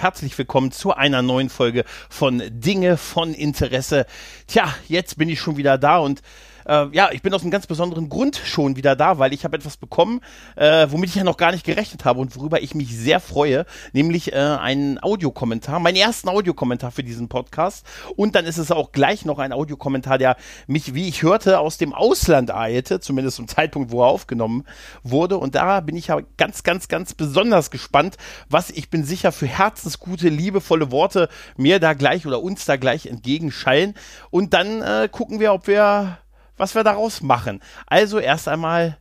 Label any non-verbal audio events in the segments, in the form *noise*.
herzlich willkommen zu einer neuen Folge von Dinge von Interesse. Tja, jetzt bin ich schon wieder da und äh, ja, ich bin aus einem ganz besonderen Grund schon wieder da, weil ich habe etwas bekommen, äh, womit ich ja noch gar nicht gerechnet habe und worüber ich mich sehr freue, nämlich äh, einen Audiokommentar, meinen ersten Audiokommentar für diesen Podcast. Und dann ist es auch gleich noch ein Audiokommentar, der mich, wie ich hörte, aus dem Ausland eilte, zumindest zum Zeitpunkt, wo er aufgenommen wurde. Und da bin ich ja ganz, ganz, ganz besonders gespannt, was ich bin sicher für herzensgute, liebevolle Worte mir da gleich oder uns da gleich entgegenschallen. Und dann äh, gucken wir, ob wir was wir daraus machen. Also erst einmal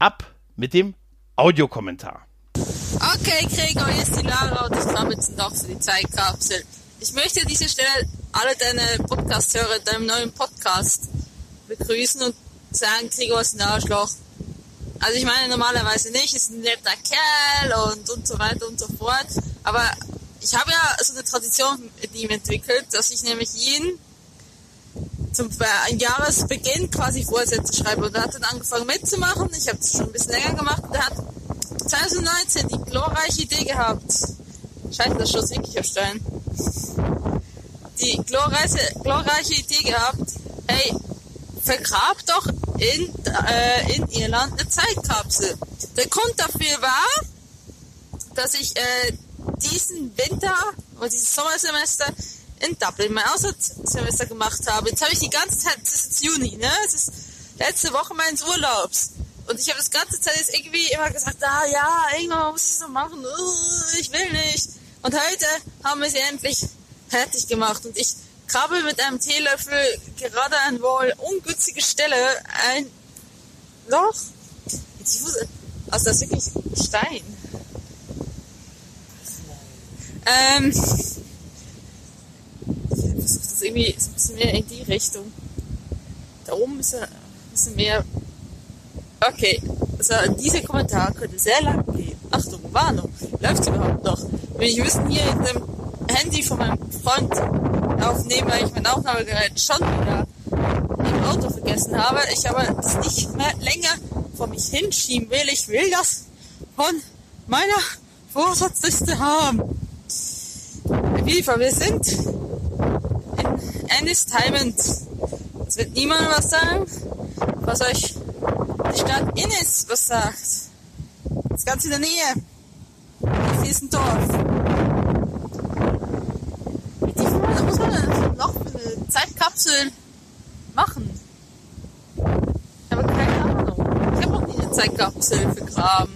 ab mit dem Audiokommentar. Okay, Gregor, hier ist die Lara und ich komme jetzt noch für die Zeitkapsel. Ich möchte an dieser Stelle alle deine Podcast-Hörer in deinem neuen Podcast begrüßen und sagen, Gregor ist ein Arschloch. Also ich meine normalerweise nicht, ist ein netter Kerl und, und so weiter und so fort. Aber ich habe ja so eine Tradition mit ihm entwickelt, dass ich nämlich ihn zum ein Jahresbeginn quasi Vorsätze schreibe. Und er hat dann angefangen mitzumachen. Ich habe es schon ein bisschen länger gemacht. Und er hat 2019 die glorreiche Idee gehabt. Scheiße, das schoss wirklich auf Stein. Die glorreiche, glorreiche Idee gehabt. Hey, vergrab doch in, äh, in Irland eine Zeitkapsel. Der Grund dafür war, dass ich äh, diesen Winter oder dieses Sommersemester in Dublin mein Auslandssemester gemacht habe. Jetzt habe ich die ganze Zeit, es ist jetzt Juni, ne? Es ist letzte Woche meines Urlaubs. Und ich habe das ganze Zeit jetzt irgendwie immer gesagt, ah ja, irgendwann muss ich es noch machen, uh, ich will nicht. Und heute haben wir sie endlich fertig gemacht. Und ich krabbel mit einem Teelöffel gerade an wohl ungünstige Stelle ein Loch. Also das ist wirklich Stein. Ähm, irgendwie ein bisschen mehr in die Richtung. Da oben ist ein bisschen mehr. Okay, also dieser Kommentar könnte sehr lang gehen. Achtung, Warnung, läuft es überhaupt noch? Wenn ich müssen hier in dem Handy von meinem Freund aufnehmen, weil ich mein Aufnahmegerät schon wieder im Auto vergessen habe. Ich aber das nicht mehr länger vor mich hinschieben will. Ich will das von meiner Vorsatzliste haben. Fall, wir sind Ennis Diamond. Es wird niemand was sagen, was euch die Stadt Innis was sagt. Das ist ganz in der Nähe. Hier ist ein Dorf. Die muss man noch eine Zeitkapsel machen? Ich habe keine Ahnung. Ich habe noch nie eine Zeitkapsel vergraben.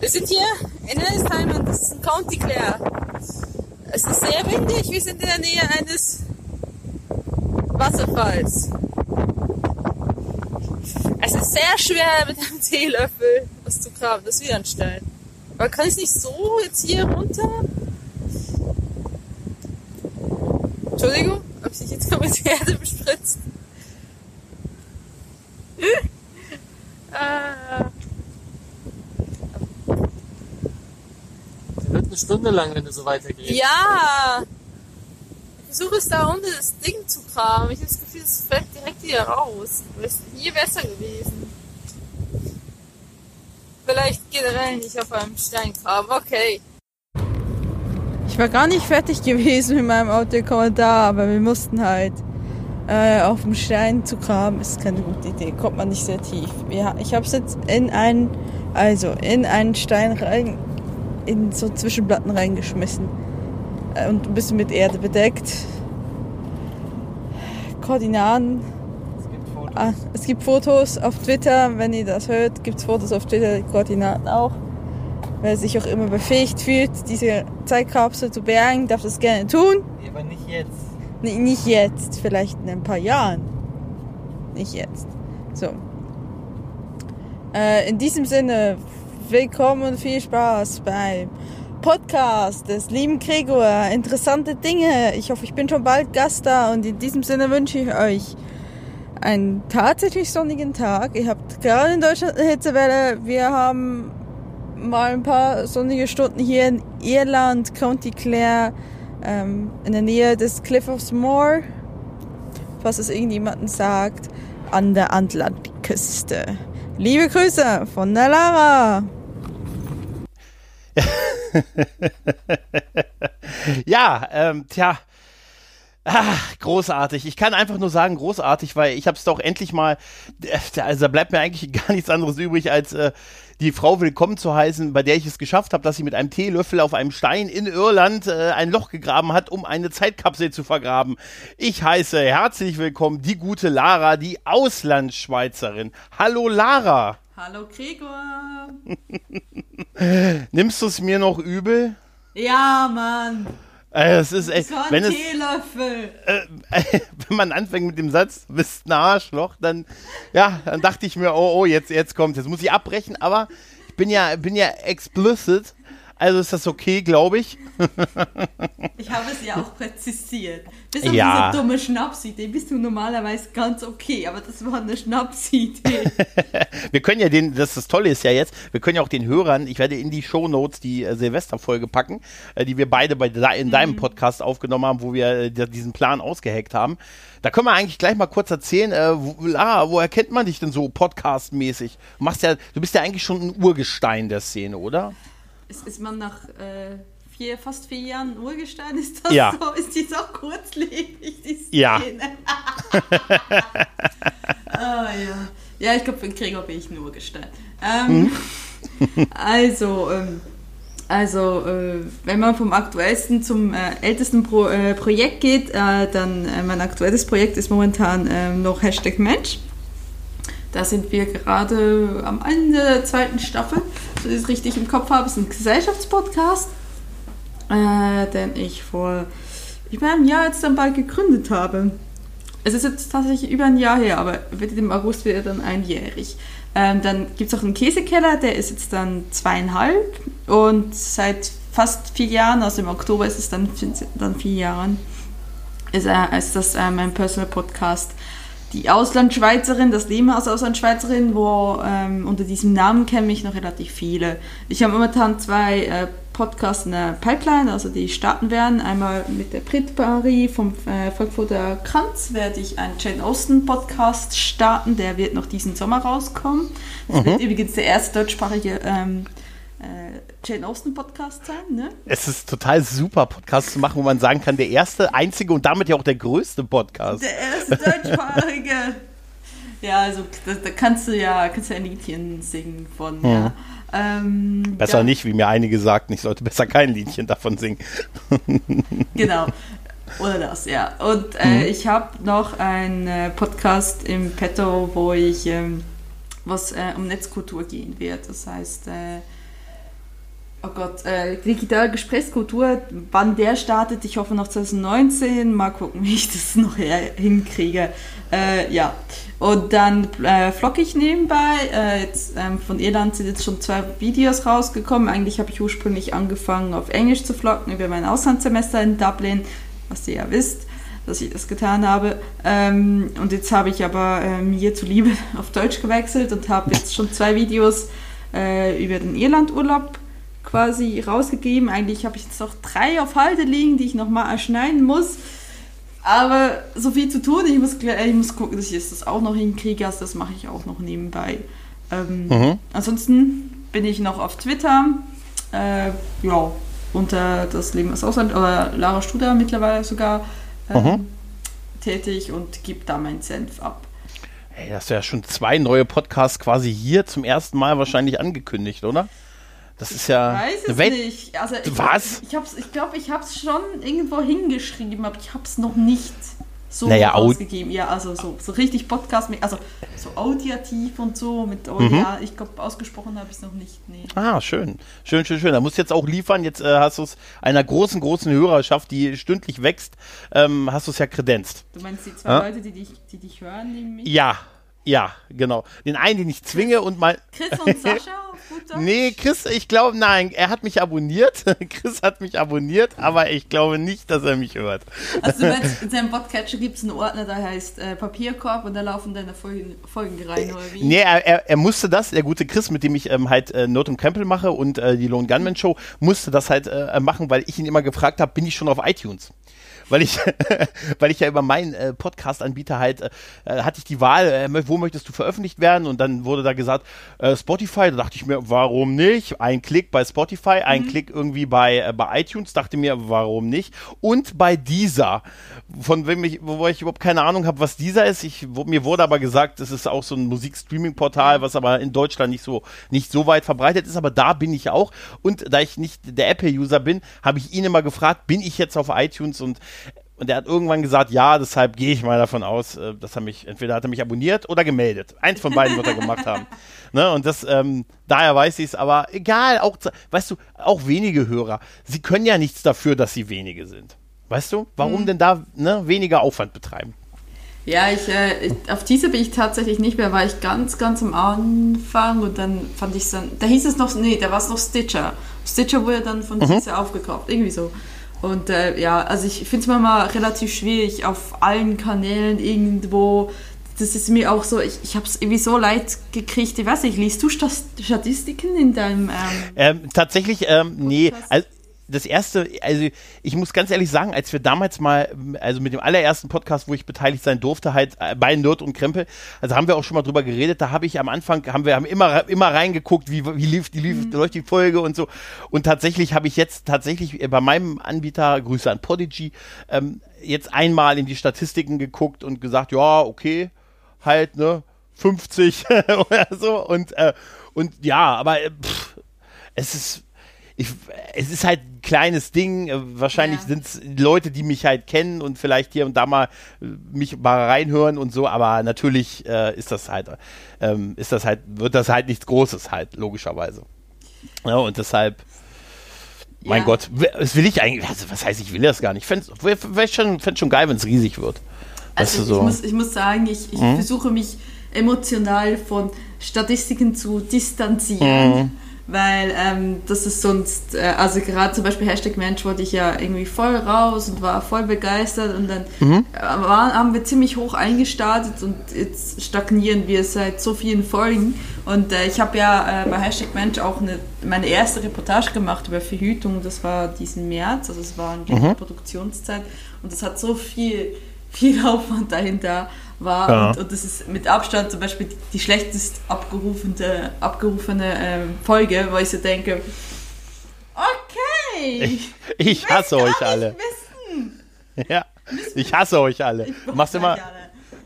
Wir sind hier in Ennis Diamond. Das ist ein County Clare. Es ist sehr windig. Wir sind in der Nähe eines Wasserfalls. Es ist sehr schwer mit einem *laughs* Teelöffel was zu graben. Das ist wieder ein Stein. Aber kann ich nicht so jetzt hier runter? Entschuldigung, habe ich dich jetzt noch mit Erde bespritzt? *laughs* ah. wird eine Stunde lang, wenn du so weitergehst. Ja! Versuche es da unten das Ding zu graben. Ich habe das Gefühl, es fällt direkt wieder raus. Wäre hier besser gewesen. Vielleicht generell nicht auf einem Stein graben. Okay. Ich war gar nicht fertig gewesen mit meinem Audiokommentar, aber wir mussten halt äh, auf dem Stein zu graben. Ist keine gute Idee. Kommt man nicht sehr tief. Ja, ich habe es jetzt in einen, also in einen Stein rein in so Zwischenplatten reingeschmissen und ein bisschen mit Erde bedeckt. Koordinaten. Es gibt Fotos. Ah, es gibt Fotos auf Twitter. Wenn ihr das hört, gibt es Fotos auf Twitter, die Koordinaten auch. Wer sich auch immer befähigt fühlt, diese Zeitkapsel zu bergen, darf das gerne tun. Ja, aber nicht jetzt. Nee, nicht jetzt, vielleicht in ein paar Jahren. Nicht jetzt. So. Äh, in diesem Sinne willkommen und viel Spaß beim Podcast des lieben Gregor. Interessante Dinge. Ich hoffe, ich bin schon bald Gast da und in diesem Sinne wünsche ich euch einen tatsächlich sonnigen Tag. Ihr habt gerade in Deutschland eine Hitzewelle. Wir haben mal ein paar sonnige Stunden hier in Irland, County Clare, ähm, in der Nähe des Cliff of Moor, falls es irgendjemanden sagt, an der Atlantikküste. Liebe Grüße von der Lara. *laughs* *laughs* ja, ähm, tja. Ah, großartig. Ich kann einfach nur sagen, großartig, weil ich habe es doch endlich mal, äh, also da bleibt mir eigentlich *laughs* gar nichts anderes übrig, als äh, die Frau willkommen zu heißen, bei der ich es geschafft habe, dass sie mit einem Teelöffel auf einem Stein in Irland äh, ein Loch gegraben hat, um eine Zeitkapsel zu vergraben. Ich heiße herzlich willkommen die gute Lara, die Auslandsschweizerin. Hallo Lara. Hallo Gregor. *laughs* Nimmst du es mir noch übel? Ja, Mann. Äh, es ist echt, So ein wenn es, Teelöffel. äh, *laughs* wenn man anfängt mit dem Satz, bist ein Arschloch, dann, ja, dann dachte ich mir, oh, oh, jetzt, jetzt kommt, jetzt muss ich abbrechen, aber ich bin ja, bin ja explicit, also ist das okay, glaube ich. *laughs* Ich habe es ja auch präzisiert. Bis auf Ja. diese dumme Schnapsidee bist du normalerweise ganz okay, aber das war eine Schnapsidee. *laughs* Wir können ja den, das, das Tolle ist ja jetzt, wir können ja auch den Hörern, ich werde in die Shownotes die äh, Silvesterfolge packen, äh, die wir beide bei in deinem Podcast aufgenommen haben, wo wir äh, di- diesen Plan ausgeheckt haben. Da können wir eigentlich gleich mal kurz erzählen, äh, wo, Lara, woher kennt man dich denn so podcastmäßig? Du machst ja, du bist ja eigentlich schon ein Urgestein der Szene, oder? Ist, ist man nach äh, vier, fast vier Jahren Urgestein? Ist das Ja. so? Ist die so kurzlebig, die Szene? Ja. *laughs* ah, ja. Ja, ich glaube, für Gregor bin ich ein Urgestein. Ähm, *laughs* Also, ähm, also äh, wenn man vom aktuellsten zum äh, ältesten Pro, äh, Projekt geht, äh, dann äh, mein aktuelles Projekt ist momentan ähm, noch Hashtag Mensch. Da sind wir gerade am Ende der zweiten Staffel, es richtig im Kopf habe. Ist ein Gesellschaftspodcast, äh, den ich vor über einem Jahr jetzt dann bald gegründet habe. Es ist jetzt tatsächlich über ein Jahr her, aber wird im August wird er dann einjährig. Ähm, dann gibt es auch einen Käsekeller, der ist jetzt dann zweieinhalb und seit fast vier Jahren, also im Oktober ist es dann, dann vier Jahren, ist, äh, ist das äh, mein Personal Podcast. Die Auslandschweizerin, das Leben als Auslandschweizerin, wo ähm, unter diesem Namen kennen mich noch relativ viele. Ich habe momentan zwei äh, Podcasts in der Pipeline, also die starten werden. Einmal mit der Brit Paris vom äh, Frankfurter Kranz werde ich einen Jane Austen Podcast starten, der wird noch diesen Sommer rauskommen. Das wird übrigens der erste deutschsprachige ähm, äh, Jane Austen Podcast sein, ne? Es ist total super, Podcast zu machen, wo man sagen kann, der erste, einzige und damit ja auch der größte Podcast. Der erste deutschsprachige. *laughs* ja, also da, da kannst du ja kannst du ein Liedchen singen von. Ja. Ähm, Besser ja, nicht, wie mir einige sagten, ich sollte besser kein Liedchen davon singen. *laughs* Genau. Oder das, ja. Und äh, ich habe noch einen äh, Podcast im Petto, wo ich ähm, was äh, um Netzkultur gehen wird. Das heißt, äh, oh Gott, äh, digitale Gesprächskultur, wann der startet, ich hoffe noch 2019. Mal gucken, *laughs* wie ich das noch hinkriege. Äh, ja. Und dann äh, vlog ich nebenbei. Äh, jetzt, ähm, von Irland sind jetzt schon zwei Videos rausgekommen. Eigentlich habe ich ursprünglich angefangen, auf Englisch zu vloggen über mein Auslandssemester in Dublin, was ihr ja wisst, dass ich das getan habe. Ähm, und jetzt habe ich aber äh, mir zuliebe *laughs* auf Deutsch gewechselt und habe jetzt schon zwei Videos äh, über den Irlandurlaub quasi rausgegeben. Eigentlich habe ich jetzt noch drei auf Halde liegen, die ich nochmal erschneiden muss. Aber so viel zu tun, ich muss, ich muss gucken, dass ich das auch noch hinkriege. Also das mache ich auch noch nebenbei. Ähm, Mhm. Ansonsten bin ich noch auf Twitter. Äh, ja, unter das Leben als Ausland, oder Lara Studer mittlerweile sogar ähm, Mhm. tätig und gebe da meinen Senf ab. Hey, das ist ja schon zwei neue Podcasts quasi hier zum ersten Mal wahrscheinlich angekündigt, oder? Das ist ja Weiß es Welt. nicht. Also ich, Was? Ich, hab's- ich glaube, ich habe es schon irgendwo hingeschrieben, aber ich habe es noch nicht so Naja, au- ausgegeben. Ja, also so, so richtig Podcast, also so audiativ und so mit, oh Mhm. ja, ich glaube, ausgesprochen habe ich es noch nicht. Nee. Ah, schön. Schön, schön, schön. Da musst du jetzt auch liefern. Jetzt äh, hast du es einer großen, großen Hörerschaft, die stündlich wächst, ähm, hast du es ja kredenzt. Du meinst die zwei Ja? Leute, die dich, die dich hören, mich? Ja, ja, genau. Den einen, den ich zwinge und mal. Chris und Sascha? Nee, Chris, ich glaube, nein, er hat mich abonniert. *laughs* Chris hat mich abonniert, aber ich glaube nicht, dass er mich hört. Also *laughs* du meinst, in seinem Podcatcher gibt es einen Ordner, der heißt äh, Papierkorb und da laufen deine Folgen, Folgen rein, oder wie? Nee, er, er, er musste das, der gute Chris, mit dem ich ähm, halt äh, Not und Krempel mache und äh, die Lone Gunman Show, musste das halt äh, machen, weil ich ihn immer gefragt habe, bin ich schon auf iTunes? Weil ich, *laughs* weil ich ja über meinen äh, Podcast-Anbieter halt, äh, äh, hatte ich die Wahl, äh, wo möchtest du veröffentlicht werden? Und dann wurde da gesagt, äh, Spotify. Da dachte ich mir, warum nicht? Ein Klick bei Spotify, ein Mhm. Klick irgendwie bei, äh, bei iTunes, dachte mir, warum nicht? Und bei dieser, von wem ich, wo ich überhaupt keine Ahnung habe, was dieser ist. Ich, wo, mir wurde aber gesagt, es ist auch so ein Musikstreaming-Portal, was aber in Deutschland nicht so, nicht so weit verbreitet ist, aber da bin ich auch. Und da ich nicht der Apple-User bin, habe ich ihn immer gefragt, bin ich jetzt auf iTunes und und er hat irgendwann gesagt, ja, deshalb gehe ich mal davon aus, äh, dass er mich, entweder hat er mich abonniert oder gemeldet. Eins von beiden wird er gemacht haben. *laughs* Ne? Und das, ähm, daher weiß ich es, aber egal, auch, weißt du, auch wenige Hörer, sie können ja nichts dafür, dass sie wenige sind. Weißt du, warum denn da ne, weniger Aufwand betreiben? Ja, ich, äh, ich, auf diese bin ich tatsächlich nicht mehr, war ich ganz, ganz am Anfang und dann fand ich es dann, da hieß es noch, nee, da war es noch Stitcher. Stitcher wurde dann von Mhm. Diese aufgekauft, irgendwie so. Und äh, ja, also ich finde es manchmal relativ schwierig, auf allen Kanälen irgendwo, das ist mir auch so, ich, ich habe es irgendwie so leid gekriegt, ich weiß nicht, liest du Statistiken in deinem... Ähm, Ähm, tatsächlich, ähm, nee, also das erste, also ich muss ganz ehrlich sagen, als wir damals mal, also mit dem allerersten Podcast, wo ich beteiligt sein durfte, halt äh, bei Nerd und Krempel, also haben wir auch schon mal drüber geredet, da habe ich am Anfang, haben wir haben immer, immer reingeguckt, wie, wie lief, die lief, läuft die Folge und so. Und tatsächlich habe ich jetzt tatsächlich äh, bei meinem Anbieter, Grüße an Podigy, ähm, jetzt einmal in die Statistiken geguckt und gesagt, ja, okay, halt, ne, 50 *laughs* oder so. Und, äh, und ja, aber äh, pff, es ist. Ich, es ist halt ein kleines Ding. äh, Wahrscheinlich Ja. sind es Leute, die mich halt kennen und vielleicht hier und da mal äh, mich mal reinhören und so, aber natürlich äh, ist das halt, ähm, ist das halt, wird das halt nichts Großes halt, logischerweise. Ja, und deshalb, mein Ja. Gott, w- das will ich eigentlich, also, was heißt, ich will das gar nicht. Wär schon, fänd's schon geil, wenn es riesig wird. Weißt Also du, so. ich, muss, ich muss sagen, ich, ich versuche mich emotional von Statistiken zu distanzieren, weil ähm, das ist sonst, äh, also gerade zum Beispiel Hashtag Mensch wollte ich ja irgendwie voll raus und war voll begeistert und dann äh, waren, haben wir ziemlich hoch eingestartet und jetzt stagnieren wir seit so vielen Folgen. Und äh, ich habe ja äh, bei Hashtag Mensch auch eine, meine erste Reportage gemacht über Verhütung, das war diesen März, also es war eine Produktionszeit. Und das hat so viel viel Aufwand dahinter war Ja. und, und das ist mit Abstand zum Beispiel die, die schlechtest abgerufene, abgerufene ähm, Folge, wo ich so denke, okay, Ich hasse euch alle. wissen. Ja, ich hasse euch alle. Ich Du machst immer, alle.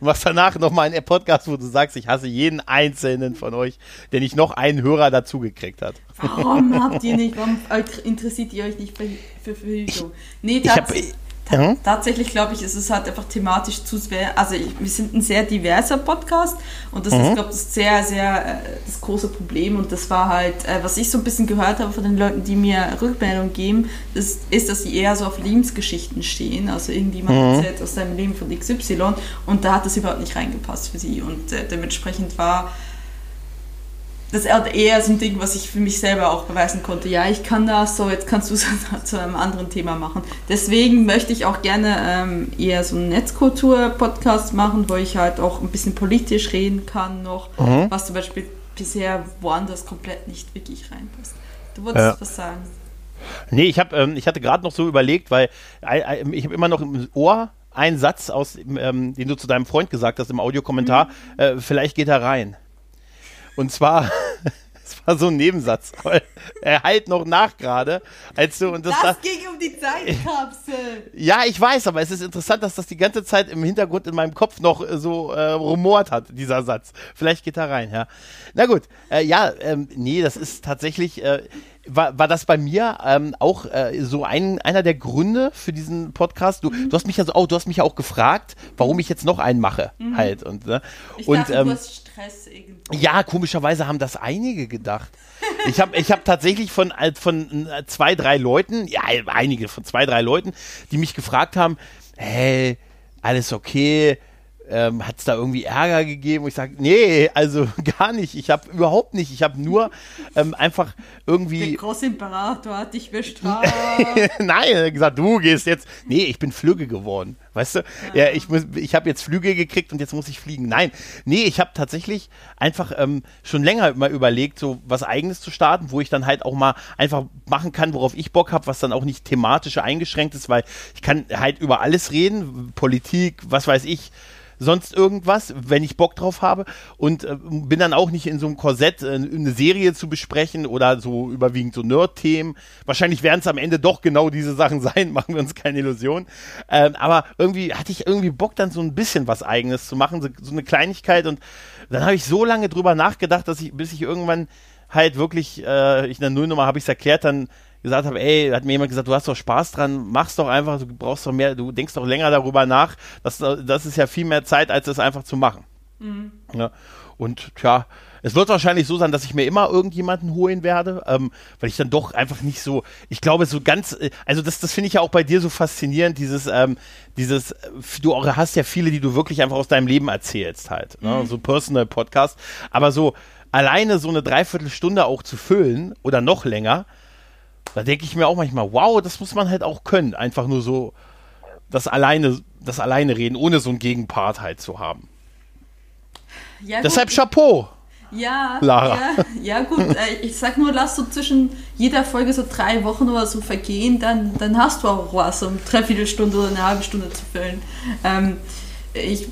machst danach nochmal einen Podcast, wo du sagst, ich hasse jeden einzelnen von euch, der nicht noch einen Hörer dazugekriegt hat. Warum habt ihr nicht, warum interessiert ihr euch nicht für, für Verhütung? Nee, Ich hab, tats- ja, Tatsächlich glaube ich, ist es halt einfach thematisch zu sehr. Also ich, wir sind ein sehr diverser Podcast und das Mhm. ist, glaube ich, das sehr, sehr äh, das große Problem. Und das war halt, äh, was ich so ein bisschen gehört habe von den Leuten, die mir Rückmeldung geben, das ist, dass sie eher so auf Lebensgeschichten stehen. Also irgendjemand Mhm. erzählt aus seinem Leben von XY und da hat das überhaupt nicht reingepasst für sie. Und äh, dementsprechend war das ist halt eher so ein Ding, was ich für mich selber auch beweisen konnte. Ja, ich kann das, so jetzt kannst du es *laughs* zu einem anderen Thema machen. Deswegen möchte ich auch gerne ähm, eher so einen Netzkultur-Podcast machen, wo ich halt auch ein bisschen politisch reden kann noch, was zum Beispiel bisher woanders komplett nicht wirklich reinpasst. Du wolltest Ja. was sagen. Nee, ich, hab, ähm, ich hatte gerade noch so überlegt, weil äh, ich habe immer noch im Ohr einen Satz, aus, ähm, den du zu deinem Freund gesagt hast im Audiokommentar. Äh, vielleicht geht er rein. Und zwar, *laughs* es war so ein Nebensatz. Er halt noch nach gerade, als du und das, das ging um die Zeitkapsel. Ja, ich weiß, aber es ist interessant, dass das die ganze Zeit im Hintergrund in meinem Kopf noch äh, so äh, rumort hat, dieser Satz. Vielleicht geht er rein, ja. Na gut, äh, ja, ähm, nee, das ist tatsächlich, äh, war, war das bei mir ähm, auch äh, so ein, einer der Gründe für diesen Podcast? Du, du hast mich ja so, oh, du hast mich ja auch gefragt, warum ich jetzt noch einen mache, halt. Und, ne? Ich und dachte, ähm, du hast Stress irgendwo. Ja, komischerweise haben das einige gedacht. Ich habe ich hab tatsächlich von, äh, von äh, zwei, drei Leuten, ja, einige von zwei, drei Leuten, die mich gefragt haben, hey, alles okay, ähm, hat es da irgendwie Ärger gegeben? Und ich sage, nee, also *laughs* gar nicht. Ich habe überhaupt nicht. Ich habe nur ähm, einfach irgendwie. Der Großimperator hat dich bestraft. *laughs* Nein, er hat gesagt, du gehst jetzt. Nee, ich bin Flügge geworden. Weißt du? Ja, ja ich, muss, ich habe jetzt Flüge gekriegt und jetzt muss ich fliegen. Nein, nee, ich habe tatsächlich einfach ähm, schon länger mal überlegt, so was Eigenes zu starten, wo ich dann halt auch mal einfach machen kann, worauf ich Bock habe, was dann auch nicht thematisch eingeschränkt ist, weil ich kann halt über alles reden, Politik, was weiß ich, sonst irgendwas, wenn ich Bock drauf habe und äh, bin dann auch nicht in so einem Korsett, äh, eine Serie zu besprechen oder so überwiegend so Nerd-Themen. Wahrscheinlich werden es am Ende doch genau diese Sachen *laughs* sein, machen wir uns keine Illusion. Ähm, aber irgendwie hatte ich irgendwie Bock dann so ein bisschen was Eigenes zu machen, so, so eine Kleinigkeit und dann habe ich so lange drüber nachgedacht, dass ich, bis ich irgendwann halt wirklich, äh, ich in der Nullnummer habe ich es erklärt, dann gesagt habe, ey, hat mir jemand gesagt, du hast doch Spaß dran, mach's doch einfach, du brauchst doch mehr, du denkst doch länger darüber nach. Das, das ist ja viel mehr Zeit, als es einfach zu machen. Mhm. Ja. Und tja, es wird wahrscheinlich so sein, dass ich mir immer irgendjemanden holen werde, ähm, weil ich dann doch einfach nicht so, ich glaube so ganz, äh, also das, das finde ich ja auch bei dir so faszinierend, dieses, ähm, dieses, du hast ja viele, die du wirklich einfach aus deinem Leben erzählst halt, ne? Mhm. so Personal Podcast, aber so alleine so eine Dreiviertelstunde auch zu füllen oder noch länger, da denke ich mir auch manchmal, wow, das muss man halt auch können. Einfach nur so das alleine, das alleine reden, ohne so einen Gegenpart halt zu haben. Ja, Deshalb Chapeau. Ja, Lara. Ja, ja gut. Äh, ich sag nur, lass so zwischen jeder Folge so drei Wochen oder so vergehen, dann, dann hast du auch was, um dreiviertel Stunde oder eine halbe Stunde zu füllen. Ähm, ich,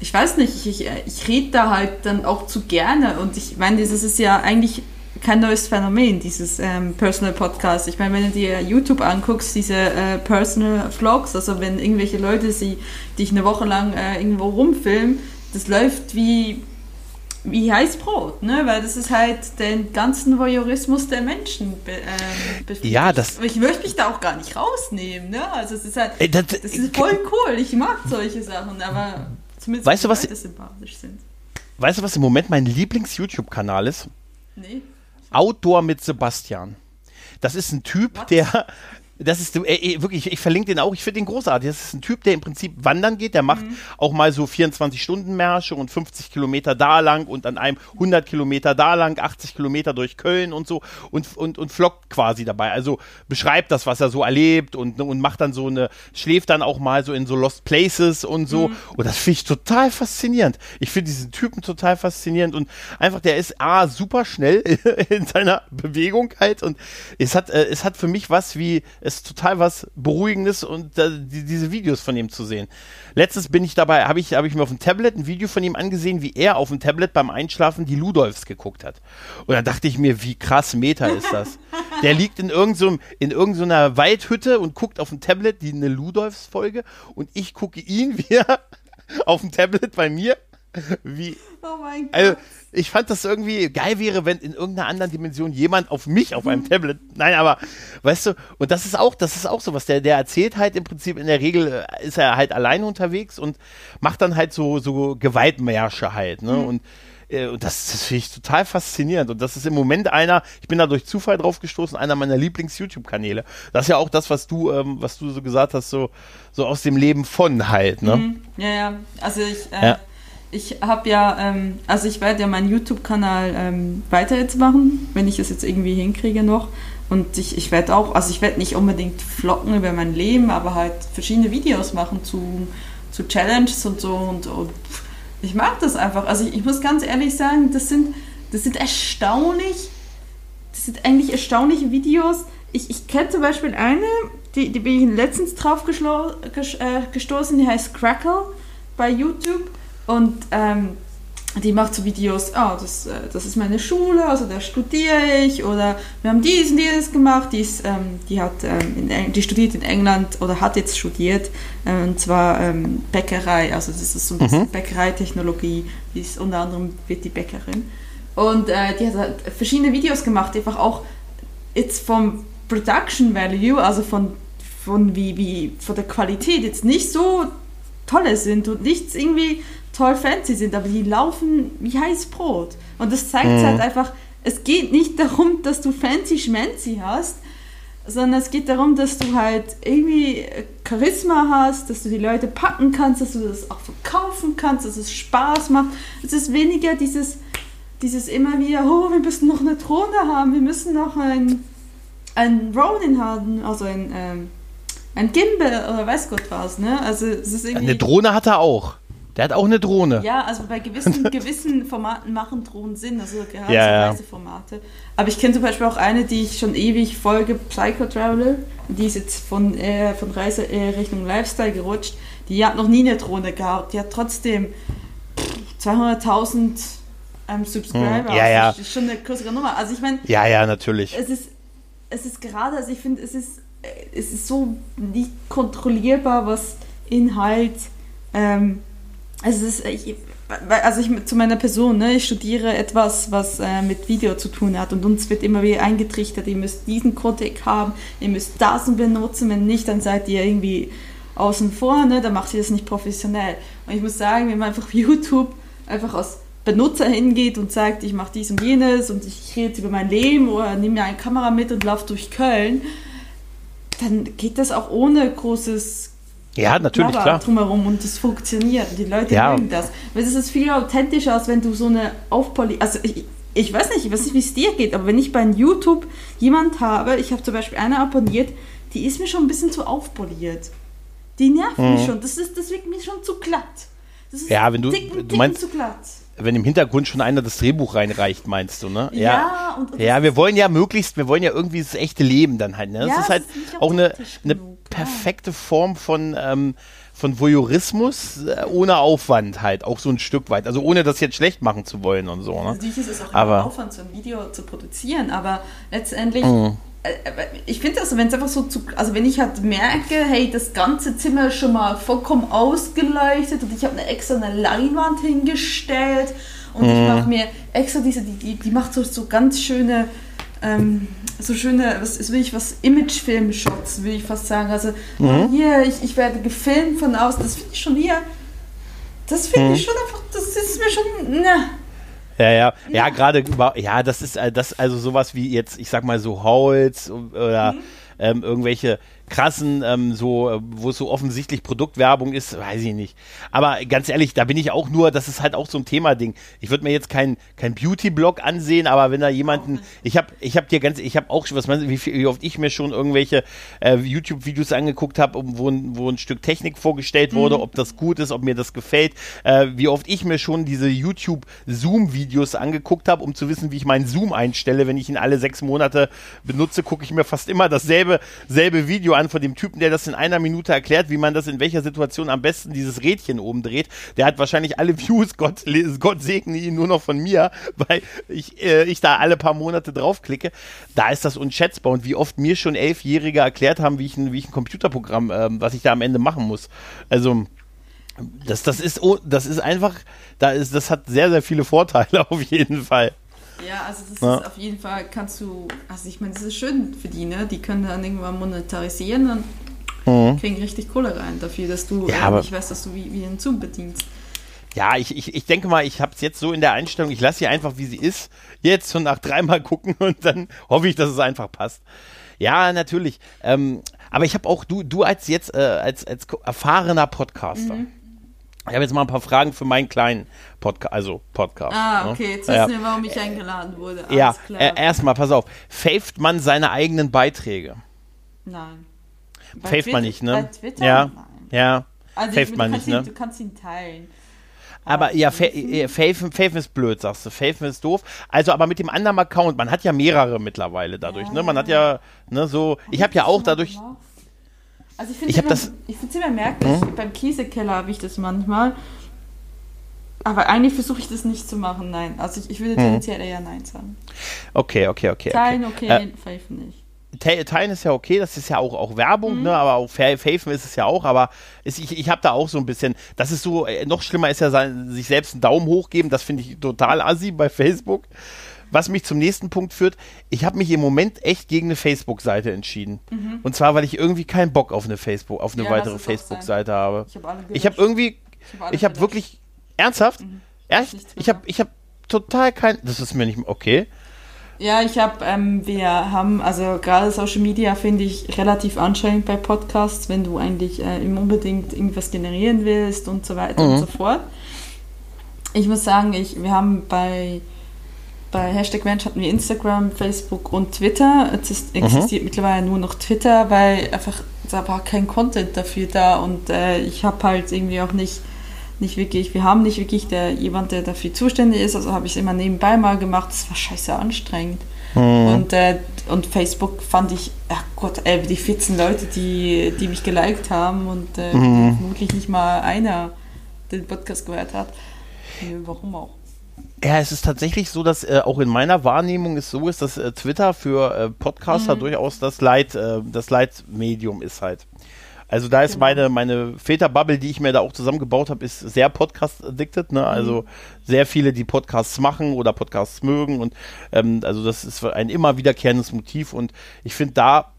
ich weiß nicht, ich, ich, ich rede da halt dann auch zu gerne und ich meine, das ist ja eigentlich kein neues Phänomen, dieses ähm, Personal Podcast. Ich meine, wenn du dir YouTube anguckst, diese äh, Personal Vlogs, also wenn irgendwelche Leute sie dich eine Woche lang äh, irgendwo rumfilmen, das läuft wie, wie Heißbrot, ne? Weil das ist halt den ganzen Voyeurismus der Menschen. Ähm, ja, das. Ich möchte mich da auch gar nicht rausnehmen, ne? Also es ist halt, Ey, das, das, ist voll cool. Ich mag solche Sachen, aber zumindest weißt du, was, sympathisch sind. Weißt du, was im Moment mein Lieblings-YouTube-Kanal ist? Nee. Outdoor mit Sebastian. Das ist ein Typ, What? der das ist äh, wirklich, ich, verlinke den auch, ich finde den großartig. Das ist ein Typ, der im Prinzip wandern geht, der macht mhm. auch mal so 24-Stunden-Märsche und 50 Kilometer da lang und an einem 100 Kilometer da lang, 80 Kilometer durch Köln und so und, und, und flockt quasi dabei. Also beschreibt das, was er so erlebt und, und macht dann so eine, schläft dann auch mal so in so Lost Places und so. Mhm. Und das finde ich total faszinierend. Ich finde diesen Typen total faszinierend und einfach, der ist A, super schnell *laughs* in seiner Bewegung halt und es hat, äh, es hat für mich was wie, ist total was Beruhigendes und äh, die, diese Videos von ihm zu sehen. Letztens bin ich dabei, habe ich, hab ich mir auf dem Tablet ein Video von ihm angesehen, wie er auf dem Tablet beim Einschlafen die Ludolfs geguckt hat. Und dann dachte ich mir, wie krass Meta ist das? *laughs* Der liegt in irgendeiner in irgendeiner Waldhütte und guckt auf dem Tablet die eine Ludolfs-Folge und ich gucke ihn, *laughs* wie er auf dem Tablet bei mir wie. Oh mein Gott. Also, ich fand das irgendwie geil wäre, wenn in irgendeiner anderen Dimension jemand auf mich auf einem Tablet. Nein, aber weißt du, und das ist auch, das ist auch sowas. Der, der erzählt halt im Prinzip in der Regel äh, ist er halt alleine unterwegs und macht dann halt so, so Gewaltmärsche halt, ne? Mhm. Und äh, und das, das finde ich total faszinierend. Und das ist im Moment einer, ich bin da durch Zufall drauf gestoßen, einer meiner Lieblings-YouTube-Kanäle. Das ist ja auch das, was du, ähm, was du so gesagt hast, so, so aus dem Leben von halt, ne? Mhm. Ja, ja. Also ich, äh, ja ich habe ja, ähm, also ich werde ja meinen YouTube-Kanal ähm, weiter jetzt machen, wenn ich es jetzt irgendwie hinkriege noch. Und ich, ich werde auch, also ich werde nicht unbedingt vloggen über mein Leben, aber halt verschiedene Videos machen zu, zu Challenges und so. Und, und ich mag das einfach. Also ich, ich muss ganz ehrlich sagen, das sind, das sind erstaunlich, das sind eigentlich erstaunliche Videos. Ich, ich kenne zum Beispiel eine, die, die bin ich letztens drauf äh, gestoßen, die heißt Crackle bei YouTube. Und ähm, die macht so Videos, oh, das, äh, das ist meine Schule, also da studiere ich oder wir haben dies und dieses gemacht. Die, ist, ähm, die, hat, ähm, in, die studiert in England oder hat jetzt studiert äh, und zwar ähm, Bäckerei, also das ist so ein bisschen mhm. Bäckereitechnologie, die ist unter anderem wird die Bäckerin. Und äh, die hat halt verschiedene Videos gemacht, einfach auch jetzt vom Production Value, also von, von, wie, wie, von der Qualität jetzt nicht so tolle sind und nichts irgendwie toll fancy sind, aber die laufen wie heiß Brot. Und das zeigt mhm. halt einfach, es geht nicht darum, dass du fancy schmancy hast, sondern es geht darum, dass du halt irgendwie Charisma hast, dass du die Leute packen kannst, dass du das auch verkaufen kannst, dass es Spaß macht. Es ist weniger dieses, dieses immer wieder, oh, wir müssen noch eine Drohne haben, wir müssen noch ein, ein Ronin haben, also ein, ähm, ein Gimbal oder weiß Gott was, ne? Also es ist irgendwie... Eine Drohne hat er auch. Der hat auch eine Drohne. Ja, also bei gewissen, *laughs* gewissen Formaten machen Drohnen Sinn, also gerade Ja, ja. Reiseformate. Aber ich kenne zum Beispiel auch eine, die ich schon ewig folge, Psycho Traveler. Die ist jetzt von, äh, von Reise äh, Richtung Lifestyle gerutscht. Die hat noch nie eine Drohne gehabt. Die hat trotzdem pff, 200.000 ähm, Subscriber. Hm, ja, ja. Das ist schon eine größere Nummer. Also ich meine, Ja, ja, natürlich. es ist, es ist gerade, also ich finde, es ist, äh, es ist so nicht kontrollierbar, was Inhalt, ähm, also es ist, ich, also ich zu meiner Person, ne, ich studiere etwas, was äh, mit Video zu tun hat und uns wird immer wieder eingetrichtert, ihr müsst diesen Codec haben, ihr müsst das benutzen, wenn nicht, dann seid ihr irgendwie außen vor, ne, dann macht ihr das nicht professionell. Und ich muss sagen, wenn man einfach *laughs* YouTube einfach als Benutzer hingeht und sagt, ich mache dies und jenes und ich rede jetzt über mein Leben oder nehme mir eine Kamera mit und laufe durch Köln, dann geht das auch ohne großes Ja, natürlich, Blabla klar. drumherum und es funktioniert die Leute Ja. mögen das. Weil es ist viel authentischer, als wenn du so eine Aufpoli... Also ich, ich weiß nicht, ich weiß nicht, wie es dir geht, aber wenn ich bei YouTube jemand habe, ich habe zum Beispiel eine abonniert, die ist mir schon ein bisschen zu aufpoliert. Die nervt mich schon. Das, ist, das wirkt mir schon zu glatt. Das ist Mhm. Ja, wenn du- dicken, du dicken meinst- zu glatt. Wenn im Hintergrund schon einer das Drehbuch reinreicht, meinst du, ne? Ja, und- und ja, das- wir wollen ja möglichst, wir wollen ja irgendwie das echte Leben dann halt. Ne? Das Ja, ist halt ist nicht auch eine, ja. Perfekte Form von, ähm, von Voyeurismus äh, ohne Aufwand halt, auch so ein Stück weit. Also ohne das jetzt schlecht machen zu wollen und so. Ne? Natürlich ist es auch Aber- Aufwand, so ein Video zu produzieren, aber letztendlich, Mhm. äh, ich finde das, wenn es einfach so zu, also wenn ich halt merke, hey, das ganze Zimmer ist schon mal vollkommen ausgeleuchtet und ich habe eine extra eine Leinwand hingestellt und Mhm. ich mache mir extra diese, die, die, die macht so, so ganz schöne, ähm, so schöne, was ist will ich was, Imagefilm-Shots, will ich fast sagen. Also Mhm. hier, ich, ich werde gefilmt von außen, das finde ich schon hier, das finde Mhm. ich schon einfach, das ist mir schon, ne. Ja, ja, ja, gerade über, ja, das ist äh, das also sowas wie jetzt, ich sag mal so Holz oder Mhm. ähm, irgendwelche krassen, ähm, so, äh, wo es so offensichtlich Produktwerbung ist, weiß ich nicht. Aber ganz ehrlich, da bin ich auch nur, das ist halt auch so ein Thema-Ding. Ich würde mir jetzt kein, kein Beauty-Blog ansehen, aber wenn da jemanden, ich habe ich hab dir ganz, ich habe auch, was meinst du, wie, viel, wie oft ich mir schon irgendwelche äh, YouTube-Videos angeguckt habe, wo, ein- wo ein Stück Technik vorgestellt wurde, ob das gut ist, ob mir das gefällt, äh, wie oft ich mir schon diese YouTube-Zoom-Videos angeguckt habe, um zu wissen, wie ich meinen Zoom einstelle. Wenn ich ihn alle sechs Monate benutze, gucke ich mir fast immer dasselbe selbe Video an von dem Typen, der das in einer Minute erklärt, wie man das in welcher Situation am besten dieses Rädchen oben dreht. Der hat wahrscheinlich alle Views, Gott, Gott segne ihn nur noch von mir, *laughs* weil ich, äh, ich da alle paar Monate draufklicke. Da ist das unschätzbar und wie oft mir schon Elfjährige erklärt haben, wie ich ein, wie ich ein Computerprogramm, ähm, was ich da am Ende machen muss. Also das, das ist, oh, das ist einfach, da ist, das hat sehr, sehr viele Vorteile *laughs* auf jeden Fall. Ja, also das Ja. ist auf jeden Fall, kannst du, also ich meine, das ist schön für die, ne? Die können dann irgendwann monetarisieren und kriegen richtig Kohle rein dafür, dass du Mhm. Ja, äh, nicht weißt, dass du wie, wie einen Zoom bedienst. Ja, ich, ich, ich denke mal, ich habe es jetzt so in der Einstellung, ich lasse sie einfach, wie sie ist, jetzt so nach dreimal *laughs* gucken und dann hoffe ich, dass es einfach passt. Ja, natürlich. Ähm, aber ich habe auch, du, du als jetzt, äh, als, als erfahrener Podcaster, Mhm. Ich habe jetzt mal ein paar Fragen für meinen kleinen Podcast, also Podcast. Ah, ne? okay, jetzt ja. wissen wir, warum ich eingeladen wurde. Alles Ja, äh, erstmal, pass auf, faved man seine eigenen Beiträge? Nein. Faved man nicht, ne? Bei Twitter? Ja, Nein. ja. Also Faved man nicht, kannst ihn, ne? du kannst ihn teilen. Aber ja, äh, Faven, Faven ist blöd, sagst du. Faven ist doof. Also aber mit dem anderen Account, man hat ja mehrere mittlerweile dadurch, ne? Man hat ja, ne, so, ich habe ja auch dadurch, Also ich finde Ich es immer, immer merkwürdig, beim Käsekeller habe ich das manchmal. Aber eigentlich versuche ich das nicht zu machen, nein. Also ich, ich würde tendenziell eher Nein sagen. okay, okay, okay. Teilen okay. okay, Äh, pfeifen nicht. Te- Teilen ist ja okay, das ist ja auch, auch Werbung, ne? Aber auch Fa- Faven ist es ja auch, aber ist, ich, ich habe da auch so ein bisschen, das ist so, äh, noch schlimmer ist ja sein, sich selbst einen Daumen hoch geben, das finde ich total assi bei Facebook. Was mich zum nächsten Punkt führt, ich habe mich im Moment echt gegen eine Facebook-Seite entschieden. Und zwar, weil ich irgendwie keinen Bock auf eine Facebook, auf eine Mhm. Ja, weitere. Facebook-Seite habe. Ich habe habe gelöscht. irgendwie, Ich hab habe gelöscht. wirklich, ernsthaft? Echt? Nichts Ich habe ich hab total kein, das ist mir nicht, okay. Ja, ich habe, ähm, wir haben, also gerade Social Media finde ich relativ anstrengend bei Podcasts, wenn du eigentlich äh, unbedingt irgendwas generieren willst und so weiter Mhm. und so fort. Ich muss sagen, ich, wir haben bei, bei Hashtag Mensch hatten wir Instagram, Facebook und Twitter. Jetzt ist, existiert mittlerweile nur noch Twitter, weil einfach da war kein Content dafür da und äh, ich habe halt irgendwie auch nicht nicht wirklich, wir haben nicht wirklich der, jemand, der dafür zuständig ist, also habe ich es immer nebenbei mal gemacht, das war scheiße anstrengend. Und, äh, und Facebook fand ich, ach Gott, ey, die 14 Leute, die, die mich geliked haben und äh, vermutlich nicht mal einer den Podcast gehört hat. Warum auch? Ja, es ist tatsächlich so, dass äh, auch in meiner Wahrnehmung es so ist, dass äh, Twitter für äh, Podcaster durchaus das Leit, äh, das Leitmedium ist halt. Also da ist Genau. meine, meine Väterbubble, die ich mir da auch zusammengebaut habe, ist sehr Podcast-addicted, ne? Also sehr viele, die Podcasts machen oder Podcasts mögen und ähm, also das ist ein immer wiederkehrendes Motiv und ich finde da